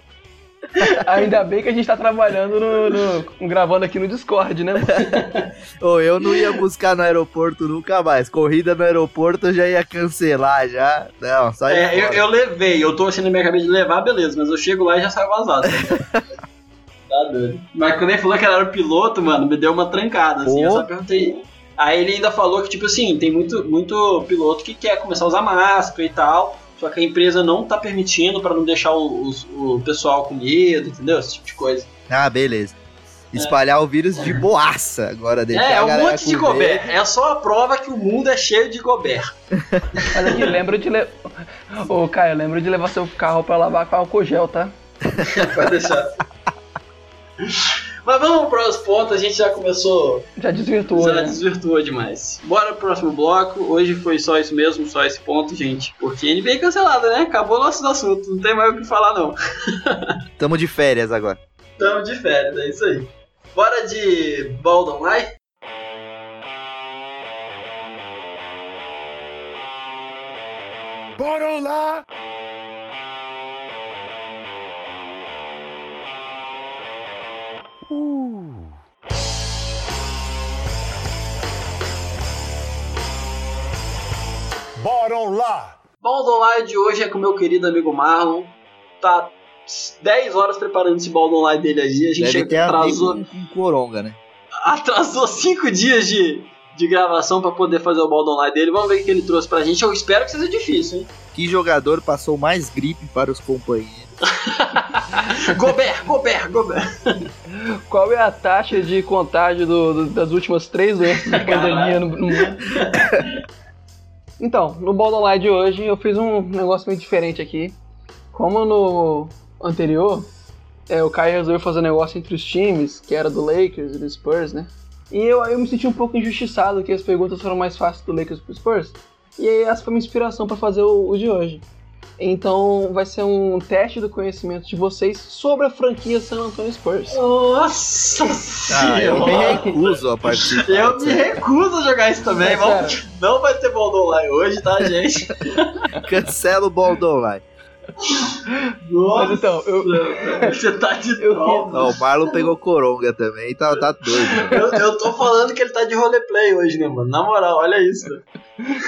Ainda bem que a gente tá trabalhando no, no- gravando aqui no Discord, né? Ô, eu não ia buscar no aeroporto nunca mais. Corrida no aeroporto eu já ia cancelar já. Não, sai É, eu, eu levei, eu tô achando na minha cabeça de levar, beleza, mas eu chego lá e já saio vazado. tá doido. Mas quando ele falou que era o piloto, mano, me deu uma trancada, assim, eu só perguntei. Aí ele ainda falou que, tipo assim, tem muito, muito piloto que quer começar a usar máscara e tal, só que a empresa não tá permitindo pra não deixar o, os- o pessoal com medo, entendeu? Esse tipo de coisa. Ah, beleza. Espalhar o vírus de boaça. Agora deixar é, é um monte de Gobert. É só a prova que o mundo é cheio de Gobert. Mas aqui, lembra de levar. Ô, Caio, lembra de levar seu carro pra lavar com álcool gel, tá? Pode deixar. Mas vamos para os pontos, a gente já começou Já desvirtuou, Já né? desvirtuou demais. Bora pro próximo bloco. Hoje foi só isso mesmo, só esse ponto, gente. Porque NBA cancelada, né? Acabou nossos assuntos. Não tem mais o que falar, não. Tamo de férias agora. Tamo de férias, é isso aí. Bora de Baldon Light? Bora lá! Bora lá! Baldon de hoje é com o meu querido amigo Marlon. Tá 10 horas preparando esse Baldon Light dele aí. A gente Deve atrasou, amigo com coronga, né? atrasou 5 dias de, de gravação pra poder fazer o Baldon Light dele. Vamos ver o que ele trouxe pra gente. Eu espero que seja difícil, hein? Que jogador passou mais gripe para os companheiros? Gobert, Gobert, Gobert. Qual é a taxa de contágio do- do- das últimas três doenças da pandemia no, no mundo? Então, no Ball Online de hoje eu fiz um negócio meio diferente aqui. Como no anterior, é, o Kai resolveu fazer um negócio entre os times, que era do Lakers e do Spurs, né? E eu, eu me senti um pouco injustiçado, que as perguntas foram mais fáceis do Lakers pro Spurs. E aí essa foi minha inspiração para fazer o, o de hoje. Então vai ser um teste do conhecimento de vocês sobre a franquia San Antonio Spurs. Nossa Ah, eu me recuso a participar. Eu me recuso a jogar isso também. É Vamos, não vai ter Baldon Light hoje, tá, gente? Cancela o Baldon lá. Nossa, Mas então, eu, você tá de eu. Ó, o Marlon pegou coronga também, tá, tá doido. Eu, eu tô falando que ele tá de roleplay hoje, né, mano? Na moral, olha isso.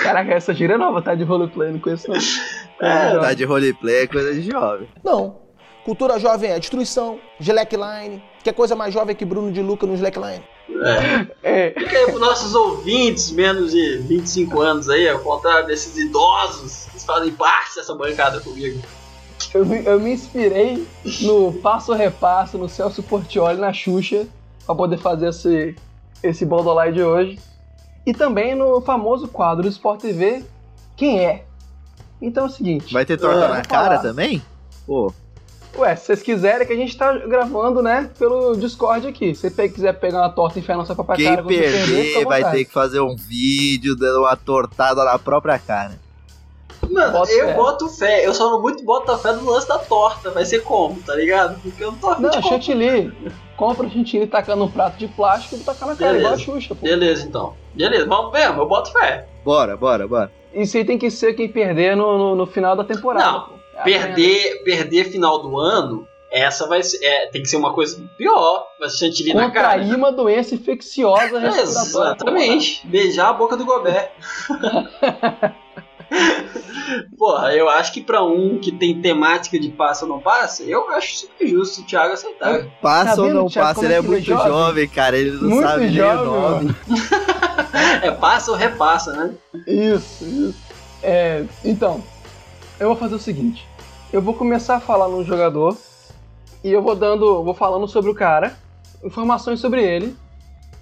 Caraca, essa gira é nova, tá de roleplay, não conheço não. É, Tá de roleplay é coisa de jovem. Não. Cultura jovem é destruição, slackline. Que coisa mais jovem que Bruno de Luca no slackline? É, Fica aí pros nossos ouvintes, menos de 25 anos aí, ao contrário desses idosos que fazem parte dessa bancada comigo. Eu, me- eu me inspirei no Passo Repasso, no Celso Portioli, na Xuxa, pra poder fazer esse, esse Baldolai de hoje. E também no famoso quadro do Sport TV, Quem é? Então é o seguinte. Vai ter torta É, na cara falar. também? Pô, Ué, se vocês quiserem, que a gente tá gravando, né, pelo Discord aqui. Se você quiser pegar uma torta e enfiar na sua própria quem cara, você perder, vai ter que fazer um vídeo dando uma tortada na própria cara. Mano, Boto eu fé. boto fé, eu só não muito boto a fé no lance da torta. Vai ser como, tá ligado? Porque eu não tô afim Não, chantilly. Compra chantilly tacando um prato de plástico e tacar na cara, Beleza. igual a Xuxa, pô. Beleza, então. Beleza, vamos mesmo, eu boto fé. Bora, bora, bora. Isso aí tem que ser quem perder no, no, no final da temporada. Não, pô. É Perder, perder final do ano, essa vai ser. é, tem que ser uma coisa pior. Vai ser chantilly na cara. Contrair uma doença infecciosa respiratória. Exatamente. Beijar a boca do Gobert. Porra, eu acho que pra um que tem temática de passa ou não passa, eu acho super justo o Thiago aceitar. Passa Tá ou não Thiago, passa, ele é é muito jovem? jovem, cara. Ele não Muito sabe nem jovem, o nome. É passa ou repassa, né? Isso, isso. É, então, eu vou fazer o seguinte. Eu vou começar a falar no jogador e eu vou dando, vou falando sobre o cara, informações sobre ele.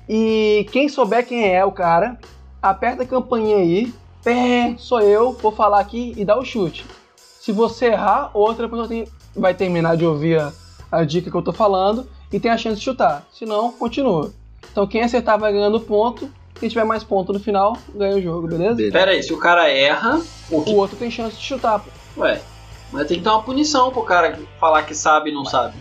E quem souber quem é o cara, aperta a campainha aí. Pé, sou eu, vou falar aqui e dá o chute. Se você errar, outra pessoa tem- vai terminar de ouvir a, a dica que eu tô falando e tem a chance de chutar. Se não, continua. Então quem acertar vai ganhando ponto. Quem tiver mais ponto no final, ganha o jogo, beleza? Pera aí, se o cara erra, o que... O outro tem chance de chutar. pô. Ué, mas tem que ter uma punição pro cara falar que sabe e não sabe.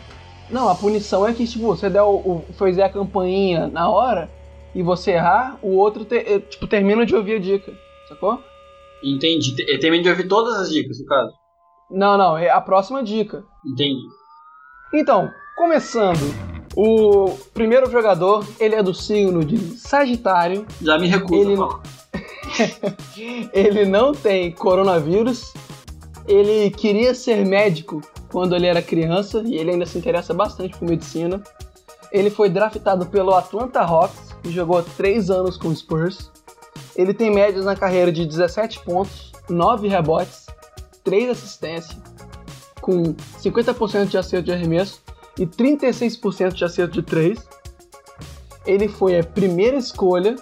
Não, a punição é que, tipo, você der o, o, fazer a campainha na hora e você errar, o outro te- eh, tipo, termina de ouvir a dica. Sacou? Entendi. Ele termina de ouvir todas as dicas, no caso. Não, não, é a próxima dica. Entendi. Então, começando. O primeiro jogador, ele é do signo de Sagitário. Já me recuso Ele- falar. Ele não tem coronavírus. Ele queria ser médico quando ele era criança e ele ainda se interessa bastante por medicina. Ele foi draftado pelo Atlanta Hawks e jogou 3 anos com o Spurs. Ele tem médias na carreira de 17 pontos, 9 rebotes, 3 assistências, com 50% de acerto de arremesso e 36% de acerto de 3. Ele foi a primeira escolha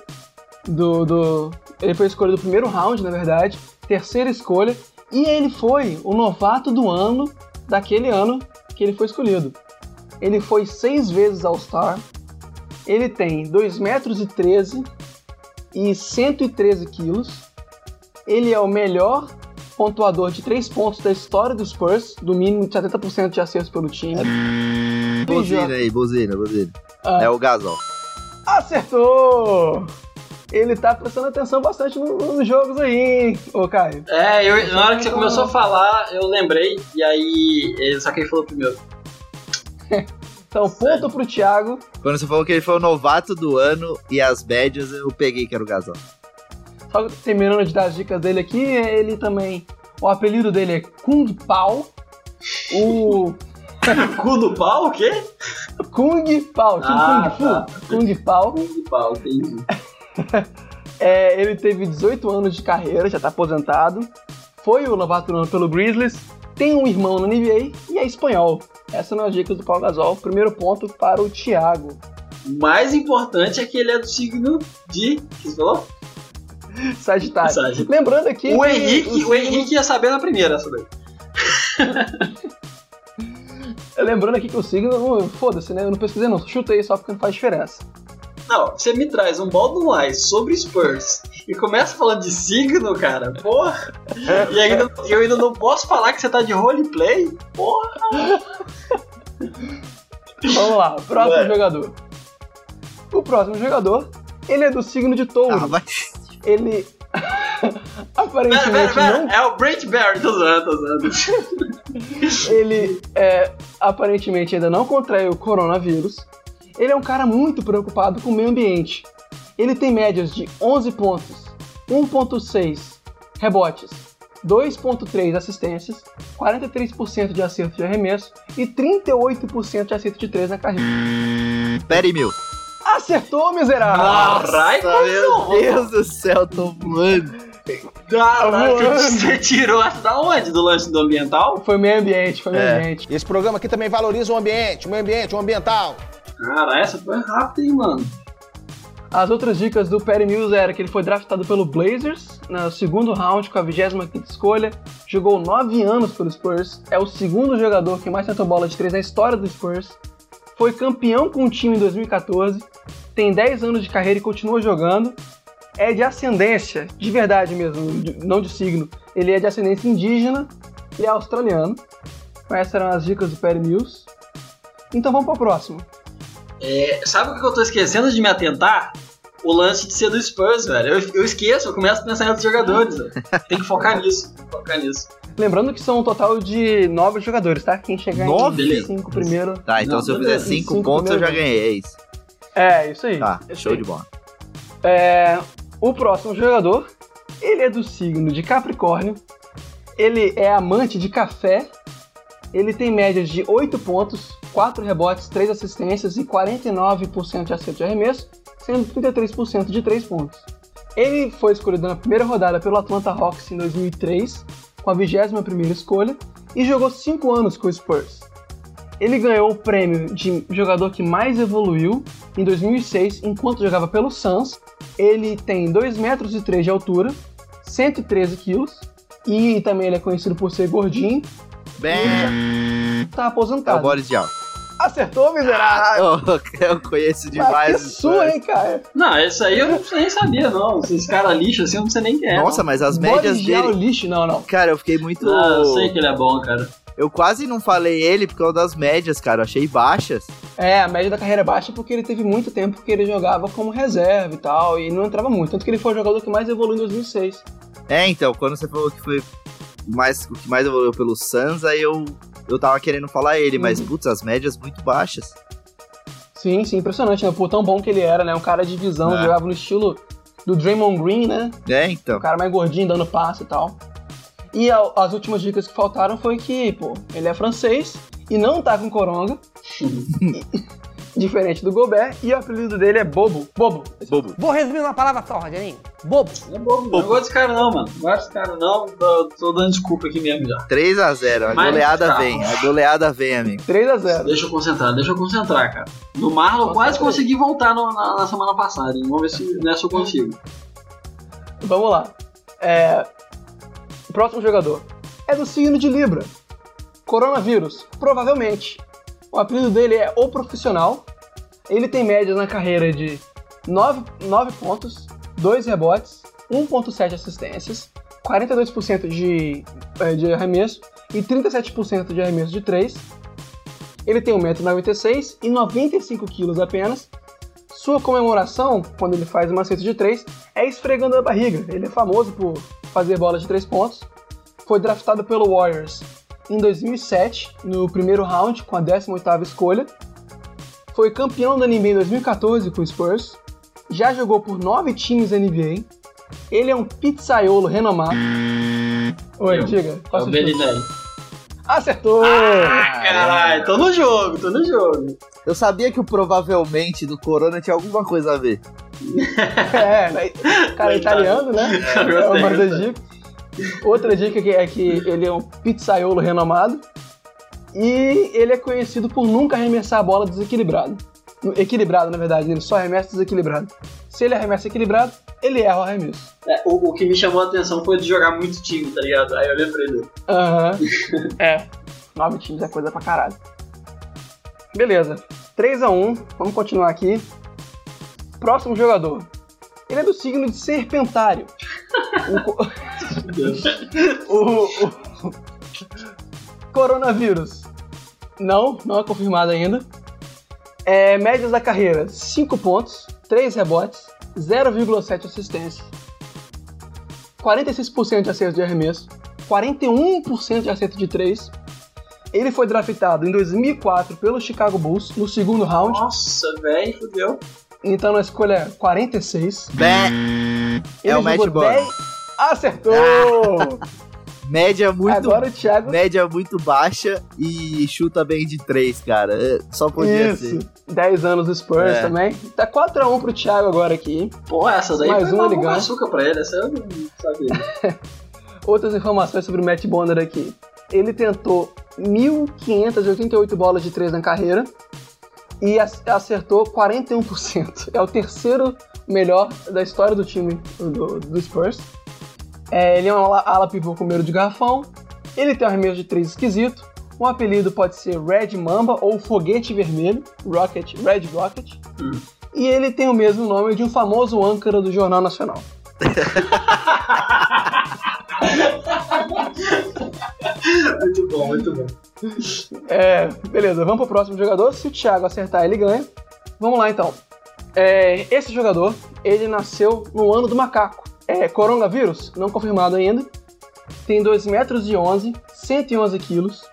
do, do- Ele foi a escolha do primeiro round, na verdade, terceira escolha, e ele foi o novato do ano daquele ano que ele foi escolhido. Ele foi seis vezes All-Star. Ele tem 2 metros e 13 e 113 quilos. Ele é o melhor pontuador de 3 pontos da história do Spurs, do mínimo de 70% de acertos pelo time. Buzina aí, buzina, buzina. Ah. É o Gasol. Acertou! Ele tá prestando atenção bastante no- nos jogos aí, hein, ô Caio? É, eu, na hora que você começou a falar, eu lembrei, e aí. ele- Só que ele falou primeiro. Então, ponto pro Thiago. Quando você falou que ele foi o novato do ano e as médias, eu peguei que era o Gasol. Só terminando de dar as dicas dele aqui, ele também. O apelido dele é Kung Pao. O. Cu do pau, o quê? Kung Pao, tipo Ah, Kung Fu. tá. Kung Pao. Do pau, entendi. É, ele teve 18 anos de carreira, já tá aposentado. Foi o novato do ano pelo Grizzlies. Tem um irmão no NBA e é espanhol. Essas são as dicas do Paulo Gasol. Primeiro ponto para o Thiago. O mais importante é que ele é do signo de. Que você falou? Sagitário. Sagitário. Lembrando aqui. O que Henrique, os o Henrique ia saber na primeira essa daí. Lembrando aqui que o signo, foda-se, né? Eu não pesquisei não, chutei só porque não faz diferença. Não, você me traz um baldo mais sobre Spurs e começa falando de signo, cara, porra. E ainda, eu ainda não posso falar que você tá de roleplay, porra. Vamos lá, próximo Vai. jogador. O próximo jogador, ele é do signo de touro. Ah, vai. Ele Pera, pera, aparentemente pera, não é o Brent Barry, tô zoando, tô zoando. ele é, aparentemente ainda não contraiu o coronavírus. Ele é um cara muito preocupado com o meio ambiente. Ele tem médias de 11 pontos, 1.6 rebotes, 2.3 assistências, 43% de acerto de arremesso e 38% de acerto de 3 na carreira. Perry Mil. Acertou, miserável! Caralho, Meu Deus do céu, tô voando. Caraca, voando. você tirou essa da onde? Do lance do ambiental? Foi meio ambiente, foi meio É. ambiente. Esse programa aqui também valoriza o ambiente, o meio ambiente, o ambiental. Cara, essa foi rápida, hein, mano. As outras dicas do Perry Mills era que ele foi draftado pelo Blazers no segundo round com a 25ª escolha, jogou 9 anos pelo Spurs, é o segundo jogador que mais tentou bola de 3 na história do Spurs, foi campeão com o time em 2014, tem 10 anos de carreira e continua jogando, é de ascendência, de verdade mesmo, não de signo, ele é de ascendência indígena e é australiano. Essas eram as dicas do Perry Mills. Então vamos para o próximo. É, sabe o que eu tô esquecendo de me atentar? O lance de ser do Spurs, velho. Eu, eu esqueço, eu começo a pensar em outros jogadores, velho. Tem que focar nisso. Focar nisso. Lembrando que são um total de nove jogadores, tá? Quem chegar Nove? em cinco primeiro. Tá, então Não, se eu fizer. 5 Cinco pontos eu já ganhei, é isso. É, isso aí. Tá, Isso show aí. de bola. É, o próximo jogador, ele é do signo de Capricórnio. Ele é amante de café. Ele tem médias de 8 pontos, 4 rebotes, 3 assistências e 49% de acerto de arremesso, sendo 33% de 3 pontos. Ele foi escolhido na primeira rodada pelo Atlanta Hawks em 2003, com a 21ª escolha, e jogou 5 anos com o Spurs. Ele ganhou o prêmio de jogador que mais evoluiu em 2006, enquanto jogava pelo Suns. Ele tem 2 metros e 3 de altura, 113 quilos, e também ele é conhecido por ser gordinho, Bem, tá é o aposentado. Boris Diaw. Acertou, miserável! Oh, eu conheço Ah, demais. que os sua, hein, cara? Não, isso aí eu não nem sabia, não. Esses caras lixo assim, eu não sei nem quem é. Nossa, não. mas as médias Boris Diaw dele. lixo? Não, não. Cara, eu fiquei muito. Ah, eu sei que ele é bom, cara. Eu quase não falei ele por causa das médias, cara. Eu achei baixas. É, a média da carreira é baixa porque ele teve muito tempo que ele jogava como reserva e tal, e não entrava muito. Tanto que ele foi o jogador que mais evoluiu em 2006. É, então, quando você falou que foi mais, o que mais evoluiu pelo Suns, aí eu, eu tava querendo falar ele, mas, Uhum. putz, as médias muito baixas. Sim, sim, impressionante, né? Por tão bom que ele era, né? Um cara de visão, É. jogava no estilo do Draymond Green, né? É, então. O cara mais gordinho, dando passe e tal. E a- as últimas dicas que faltaram foi que, pô, ele é francês e não tá com coronga. diferente do Gobert, e o apelido dele é Bobo. Bobo. Bobo. Vou resumir uma palavra só, Rogerinho. Bobo. Não é bobo, não. Eu gosto desse cara não, mano. Não gosto desse cara não. Tô, tô dando desculpa aqui mesmo já. 3x0, a Mas goleada tá. vem, a goleada vem, amigo. 3x0. Deixa eu concentrar, deixa eu concentrar, cara. No Marlon eu quase consegui voltar no- na, na semana passada, hein? Vamos ver se nessa eu consigo. Vamos lá. É... O próximo jogador é do signo de Libra. Coronavírus, provavelmente. O apelido dele é O Profissional. Ele tem médias na carreira de 9, 9 pontos, 2 rebotes, 1.7 assistências, 42% de, eh, de arremesso e 37% de arremesso de 3. Ele tem 1,96m e 95kg apenas. Sua comemoração, quando ele faz uma cesta de 3, é esfregando a barriga. Ele é famoso por fazer bola de 3 pontos. Foi draftado pelo Warriors em 2007, no primeiro round, com a 18ª escolha. Foi campeão da NBA em 2014 com o Spurs. Já jogou por 9 times NBA. Ele é um pizzaiolo renomado. Oi, Eu. diga. É Qual o é? Belinelli. Acertou! Ah, caralho, tô no jogo, tô no jogo. Eu sabia que o provavelmente do Corona tinha alguma coisa a ver. É, né? cara é italiano, né? É, É uma das dicas. Outra dica é que ele é um pizzaiolo renomado. E ele é conhecido por nunca arremessar a bola desequilibrado. Equilibrado, na verdade, ele só arremessa desequilibrado. Se ele arremessa equilibrado, ele erra o arremesso. É, o, o que me chamou a atenção foi de jogar muito time, tá ligado? Aí eu lembrei dele. Aham. é. Nove times é coisa pra caralho. Beleza. 3x1. Vamos continuar aqui. Próximo jogador. Ele é do signo de Serpentário. O o, o- Coronavírus. Não, não é confirmado ainda. É, médias da carreira: 5 pontos, 3 rebotes, 0,7 assistência. 46% de acerto de arremesso, 41% de acerto de 3, Ele foi draftado em 2004 pelo Chicago Bulls, no segundo round. Nossa, velho, fudeu. Então na escolha 46. Bé. Ele É o Matt. 10 Acertou! Média muito, Agora o Thiago. média muito baixa e chuta bem de três, cara. É, Só podia Isso. ser. 10 anos do Spurs É. também. Tá 4x1 pro Thiago agora aqui. hein? Pô, essa daí Mais foi um uma com ganha. açúcar pra ele, essa eu não sabia. Outras informações sobre o Matt Bonner aqui. Ele tentou 1.588 bolas de 3 na carreira e ac- acertou 41%. É o terceiro melhor da história do time do, do Spurs. É, ele é um ala, ala pivô com medo de garrafão. Ele tem um arremesso de 3 esquisito. O apelido pode ser Red Mamba ou Foguete Vermelho, Rocket, Red Rocket. E ele tem o mesmo nome de um famoso âncora do Jornal Nacional. muito bom, muito bom. É, beleza, vamos pro próximo jogador. Se o Thiago acertar, ele ganha. Vamos lá então. É, esse jogador, ele nasceu no ano do macaco. É coronavírus, não confirmado ainda. Tem 2 metros e 11, 111 quilos.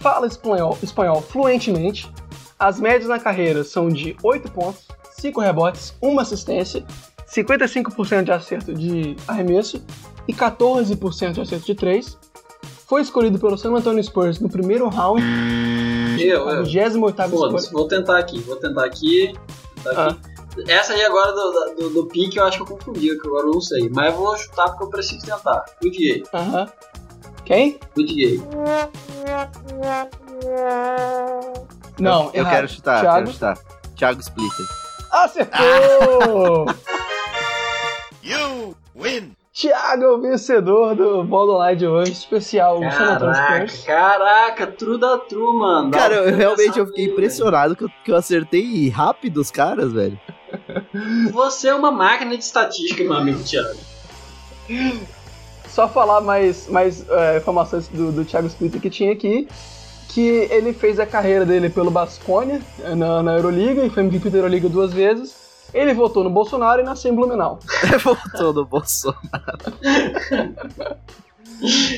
Fala espanhol, espanhol fluentemente. As médias na carreira são de 8 pontos, 5 rebotes, 1 assistência, 55% de acerto de arremesso e 14% de acerto de 3. Foi escolhido pelo San Antonio Spurs no primeiro round. Eu, eu. 28 Foda-se, vou tentar aqui, vou tentar aqui. tentar aqui. Essa aí agora do, do, do pique eu acho que eu confundi, que agora eu não sei. Mas eu vou chutar porque eu preciso tentar. Good gay. Aham. Quem? Good gay. Não, Eu errado. quero chutar, Thiago? quero chutar. Thiago Splitter. Acertou! You win. Thiago é o vencedor do Borderline de hoje, especial Caraca, caraca, true da true, mano. Dá Cara, eu, realmente eu fiquei bem, impressionado que eu, que eu acertei rápido os caras, velho. velho. Você é uma máquina de estatística, meu amigo Thiago. Só falar mais, mais é, informações do, do Thiago Splitter que tinha aqui, que ele fez a carreira dele pelo Basconia na, na Euroliga e foi MVP da Euroliga duas vezes. Ele votou no Bolsonaro e nasceu em Blumenau. Voltou no Bolsonaro.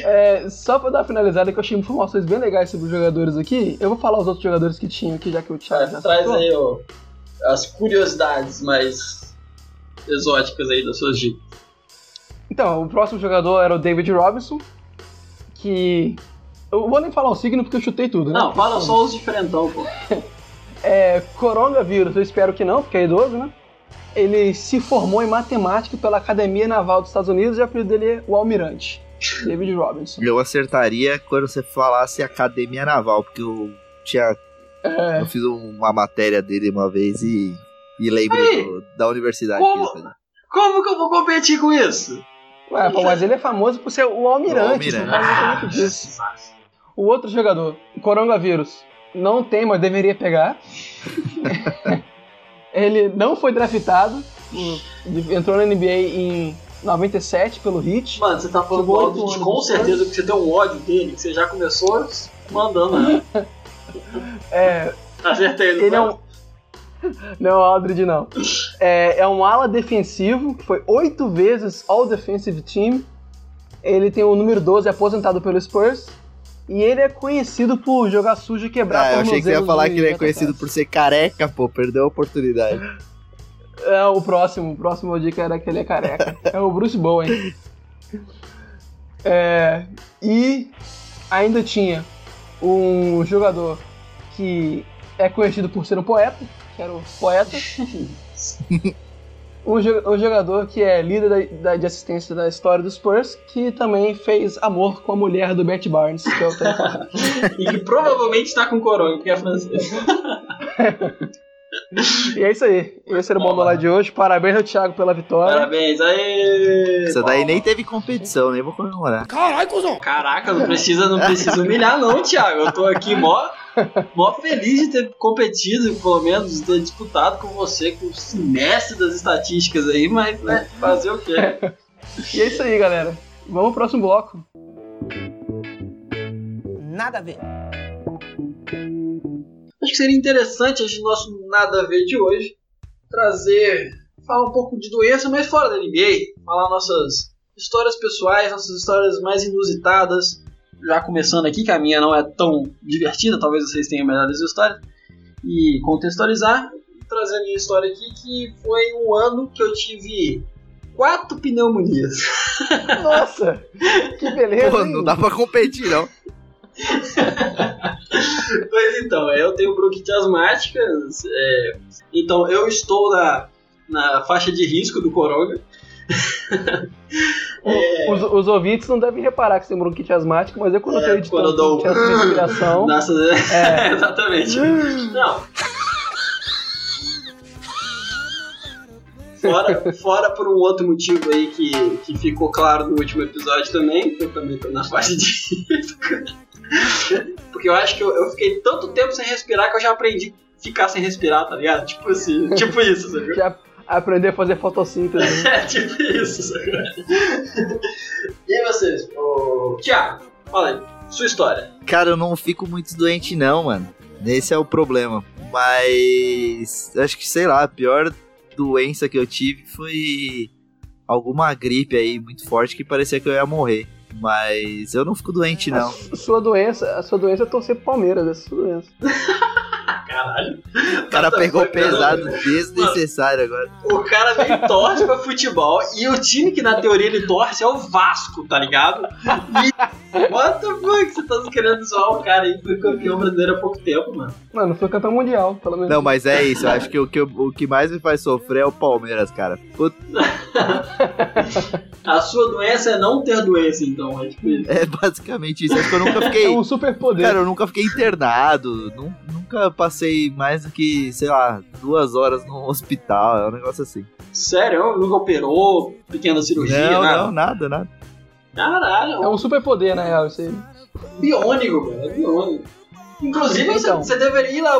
É, só pra dar uma finalizada que eu achei informações bem legais sobre os jogadores aqui, eu vou falar os outros jogadores que tinham aqui, já que o Thiago já Traz aí ó, as curiosidades mais exóticas aí das suas dicas. Então, o próximo jogador era o David Robinson, que. Eu vou nem falar o signo porque eu chutei tudo, né? Não, fala só os diferentão, pô. É, coronavírus, eu espero que não, porque é idoso, né? Ele se formou em matemática pela Academia Naval dos Estados Unidos e o apelido dele é o Almirante. David Robinson. Eu acertaria quando você falasse Academia Naval, porque eu tinha. É. Eu fiz uma matéria dele uma vez e. E lembrei do- da universidade que Como? fazia. Como que eu vou competir com isso? Ué, pô, mas ele é famoso por ser o Almirante, O Almirante. faz exatamente disso. O outro jogador, o coronavírus, não tem, mas deveria pegar. ele não foi draftado, entrou na NBA em 97 pelo Heat. Mano, você tá falando do Aldridge com certeza que você tem um ódio dele, que você já começou mandando, né? É, Acertei no ele é um. Não, Aldridge não. É, é um ala defensivo, que foi oito vezes All Defensive Team. Ele tem o número 12 aposentado pelo Spurs. E ele é conhecido por jogar sujo e quebrar Ah, eu achei que você ia falar que ele é conhecido por ser careca, pô. Perdeu a oportunidade. É, o próximo, o próximo dica era que ele é careca. é o Bruce Bowen. É, e ainda tinha um jogador que é conhecido por ser um poeta, que era o poeta. um, um jogador que é líder da, da- de assistência da história dos Spurs, que também fez amor com a mulher do Matt Barnes, que é o. E que provavelmente tá com corona, porque é francês. E é isso aí. Esse era o bom do lado de hoje. Parabéns ao Thiago pela vitória. Parabéns, aí. Isso daí nem teve competição, nem vou comemorar. Caralho, cuzão. Caraca, não precisa, não precisa humilhar não, Thiago. Eu tô aqui mó, mó feliz de ter competido, pelo menos, de ter disputado com você, com o mestre das estatísticas aí, mas né, fazer o quê? E é isso aí, galera. Vamos pro próximo bloco. Nada a ver. Que seria interessante esse nosso nada a ver de hoje trazer, falar um pouco de doença, mas fora da NBA, falar nossas histórias pessoais, nossas histórias mais inusitadas, já começando aqui, que a minha não é tão divertida, talvez vocês tenham melhores histórias, e contextualizar, trazer a minha história aqui, que foi um ano que eu tive quatro pneumonias. Nossa, que beleza. Pô, hein? não dá pra competir, não. Pois então, eu tenho bronquite asmática, é, então eu estou na, na faixa de risco do coronga. O- Os, os ouvintes não devem reparar que você tem bronquite asmática, mas eu quando eu tô É, editando quando eu dou- respiração. Nossa, É. exatamente. Não. Fora, fora por um outro motivo aí que, que ficou claro no último episódio também, que eu também tô na faixa de risco. Porque eu acho que eu, eu fiquei tanto tempo sem respirar que eu já aprendi a ficar sem respirar, tá ligado? Tipo assim, tipo isso, sabe? Já aprender a fazer fotossíntese. né? É tipo isso, sabe? E vocês? Ô, Tiago, fala aí, sua história. Cara, eu não fico muito doente, não, mano. Esse é o problema. Mas. Acho que, sei lá, a pior doença que eu tive foi alguma gripe aí muito forte que parecia que eu ia morrer. Mas eu não fico doente, não. A sua doença, a sua doença é torcer pro Palmeiras, essa é a sua doença. Caralho. O cara pegou pesado desnecessário agora. O cara nem torce pra futebol e o time que na teoria ele torce é o Vasco, tá ligado? E what the fuck? Você tá querendo zoar o cara aí que foi campeão brasileiro há pouco tempo, mano. Mano, foi campeão mundial, pelo menos. Não, mas é isso. Eu acho que o que, o que mais me faz sofrer é o Palmeiras, cara. Puta, A sua doença é não ter doença, então. É tipo isso. é basicamente isso. Acho que eu nunca fiquei. É um super poder. Cara, eu nunca fiquei internado. nu- Nunca passei mais do que, sei lá, duas horas no hospital. É um negócio assim. Sério? Nunca operou? Pequena cirurgia? não, nada? não, nada, nada. Caralho, É um super poder, na real, isso aí. biônico, velho. É biônico. Inclusive, você, Então. você deveria ir lá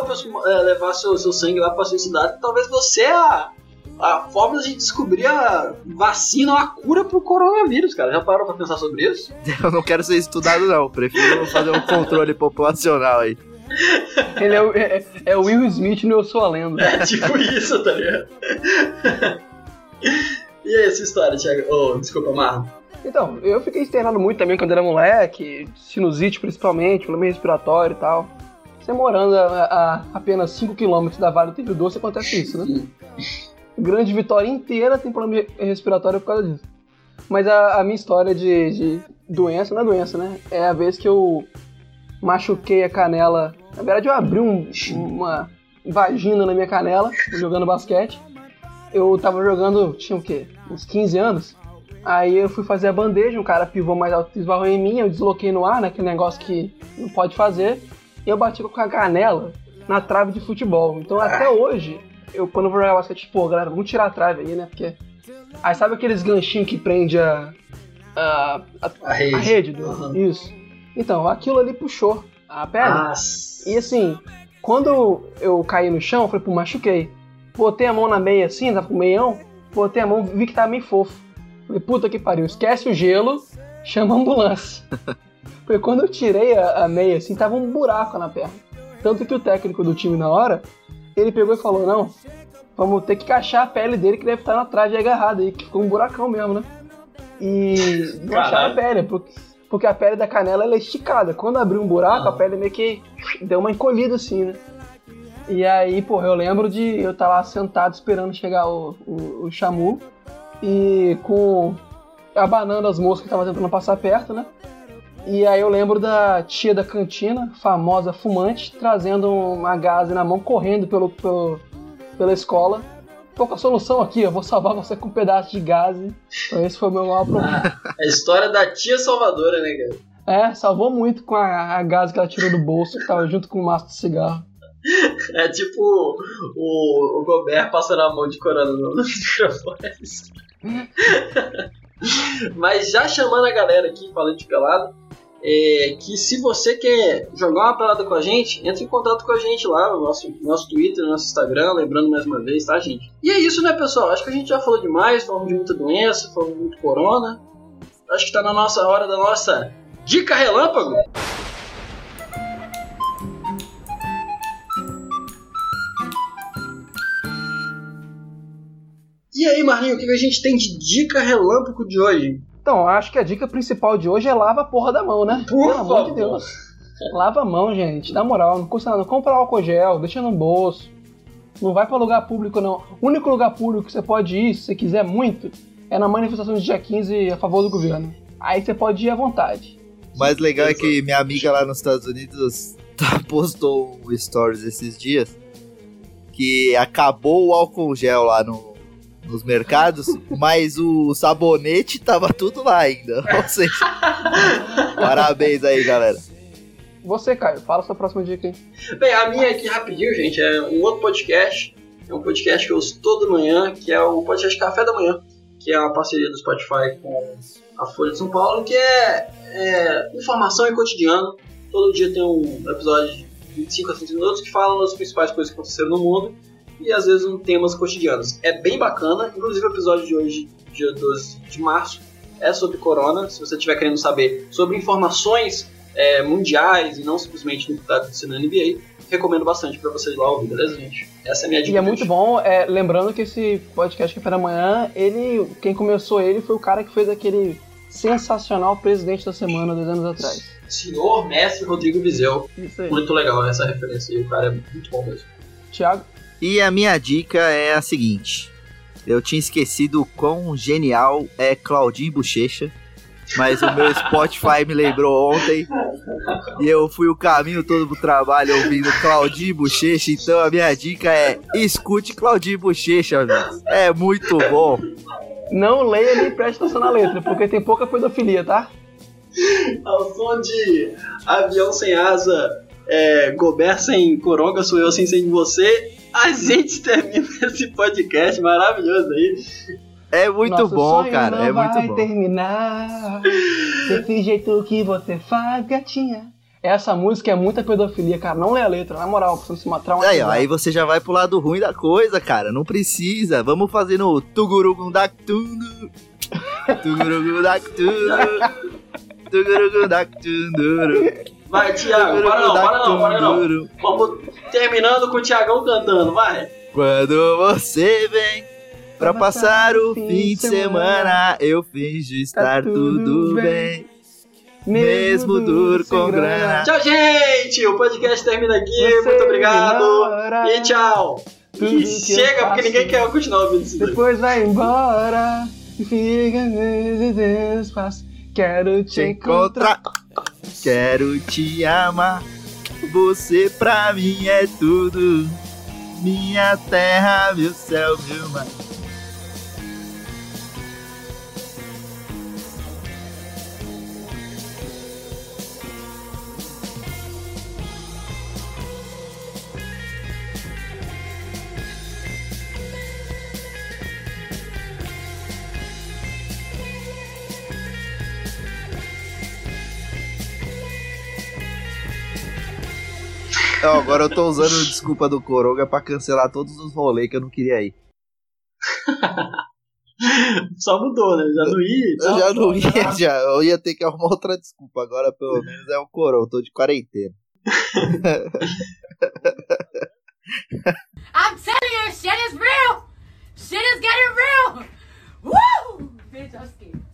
é, levar seu, seu sangue lá pra sua cidade. Talvez você é a, a forma de descobrir a vacina ou a cura pro coronavírus, cara. Já parou pra pensar sobre isso? Eu não quero ser estudado, não. Prefiro fazer um controle populacional aí. Ele é, o- é, é o Will Smith no Eu Sou a Lenda. É tipo isso, tá ligado? e aí, essa história, Thiago? Oh, desculpa, Marlon. Então, eu fiquei internado muito também quando era moleque, sinusite principalmente, problema respiratório e tal. Você morando a, a apenas 5km da Vale do Rio Doce, acontece isso, né? Grande Vitória inteira tem problema respiratório por causa disso. Mas a, a minha história de, de doença, não é doença, né? É a vez que eu machuquei a canela. Na verdade, eu abri um- uma vagina na minha canela, jogando basquete. Eu tava jogando, tinha o quê? Uns 15 anos. Aí eu fui fazer a bandeja, um cara pivô mais alto esbarrou em mim, eu desloquei no ar, né? Aquele negócio que não pode fazer. E eu bati com a canela na trave de futebol. Então até hoje, eu quando eu vou jogar basquete, pô, galera, vamos tirar a trave aí, né? Porque. Aí sabe aqueles ganchinhos que prende a. a, a, A rede. a rede do- Uhum. Isso. Então, aquilo ali puxou a perna. Nossa. E assim, quando eu caí no chão, eu falei, pô, machuquei. Botei a mão na meia assim, tava com o meião, botei a mão, vi que tava meio fofo. Falei, puta que pariu, esquece o gelo, chama a ambulância. Porque quando eu tirei a, a meia assim, tava um buraco na perna. Tanto que o técnico do time na hora, ele pegou e falou, não, vamos ter que encaixar a pele dele que deve estar na trave agarrada aí, que ficou um buracão mesmo, né? E encaixar a pele, porque, porque a pele da canela ela é esticada. Quando abriu um buraco, a pele meio que deu uma encolhida assim, né? E aí, porra, eu lembro de eu estar lá sentado esperando chegar o, o, o Chamu e com. abanando as moscas que tava tentando passar perto, né? E aí eu lembro da tia da cantina, famosa fumante, trazendo uma gase na mão, correndo pelo, pelo, pela escola. Com a solução aqui, eu vou salvar você com um pedaço de gase. Então esse foi o meu maior problema. É a história da tia salvadora, né, cara? É, salvou muito com a, a gase que ela tirou do bolso, que tava junto com o maço de cigarro. É tipo o, o Gobert passando a mão de corona no- nos microfones. Mas já chamando a galera aqui, falando de pelado, é, que se você quer jogar uma pelada com a gente, entre em contato com a gente lá no nosso, nosso Twitter, no nosso Instagram, lembrando mais uma vez, tá, gente? E é isso, né, pessoal? Acho que a gente já falou demais, falamos de muita doença, falamos de muito corona. Acho que tá na nossa hora da nossa dica relâmpago. E aí, Marlinho, o que a gente tem de dica relâmpago de hoje? Então, acho que a dica principal de hoje é lava a porra da mão, né? Por Pelo amor de favor. Deus. Lava a mão, gente. Na moral, não custa nada. Compra álcool gel, deixa no bolso. Não vai pra lugar público, não. O único lugar público que você pode ir, se você quiser muito, é na manifestação de dia 15 a favor do governo. Aí você pode ir à vontade. O mais legal é que minha amiga lá nos Estados Unidos tá- postou um stories esses dias que acabou o álcool gel lá no- nos mercados, mas o sabonete tava tudo lá ainda. Ou seja, parabéns aí, galera. Você, Caio, fala sua próxima dica aí. Bem, a minha aqui rapidinho, gente, é um outro podcast. É um podcast que eu ouço toda manhã, que é o podcast Café da Manhã, que é uma parceria do Spotify com a Folha de São Paulo, que é, é informação e cotidiano. Todo dia tem um episódio de 25 a 30 minutos que fala das principais coisas que aconteceram no mundo e às vezes um temas cotidianos. É bem bacana, inclusive o episódio de hoje, dia 12 de março, é sobre corona. Se você estiver querendo saber sobre informações é, mundiais e não simplesmente no que está acontecendo na NBA, recomendo bastante para vocês lá ouvir, beleza, gente? Essa é a minha dica. E é muito bom, é, lembrando que esse podcast Café da Manhã, ele, quem começou ele foi o cara que fez aquele sensacional presidente da semana dois anos atrás. Senhor Mestre Rodrigo Vizeu. Isso aí. Muito legal essa referência aí, o cara é muito bom mesmo. Thiago? E a minha dica é a seguinte: eu tinha esquecido o quão genial é Claudinho Bochecha, mas o meu Spotify me lembrou ontem e eu fui o caminho todo pro trabalho ouvindo Claudinho Bochecha, então a minha dica é escute Claudinho Bochecha. É muito bom. Não leia nem preste atenção na letra, porque tem pouca pedofilia, tá? Ao som de avião sem asa, é, Gobert sem coronga, sou eu sem sem você. A gente termina esse podcast maravilhoso aí. É muito Nosso bom, sonho cara. não É muito vai bom. terminar desse jeito que você faz, gatinha. Essa música é muita pedofilia, cara. Não lê a letra, na moral, você se matar uma Aí, ó, aí você já vai pro lado ruim da coisa, cara. Não precisa. Vamos fazer no Tugurugundactundu. Tugurugundactundu. Tugurugundactundu. Vai, Thiago, para não, para não, para não. Vamos terminando com o Thiagão cantando, vai. Quando você vem pra passar o fim de semana, eu finjo estar tudo bem. Mesmo duro com grana. Tchau, gente! O podcast termina aqui. Você Muito obrigado. E tchau. E chega, porque ninguém quer continuar ouvindo isso. Depois vai embora e fica nesse espaço. Quero te Te encontrar. encontrar, quero te amar. Você pra mim é tudo. Minha terra, meu céu, meu mar. Ó, agora eu tô usando desculpa do Coronga pra cancelar todos os rolês que eu não queria ir. Só mudou, né? Já não ia. Eu já não ia, já. Eu ia ter que arrumar outra desculpa. Agora, pelo menos, é o Coronga. Eu tô de quarentena. I'm telling you, shit is real. Shit is getting real. Woo! Bitch, I'm scared.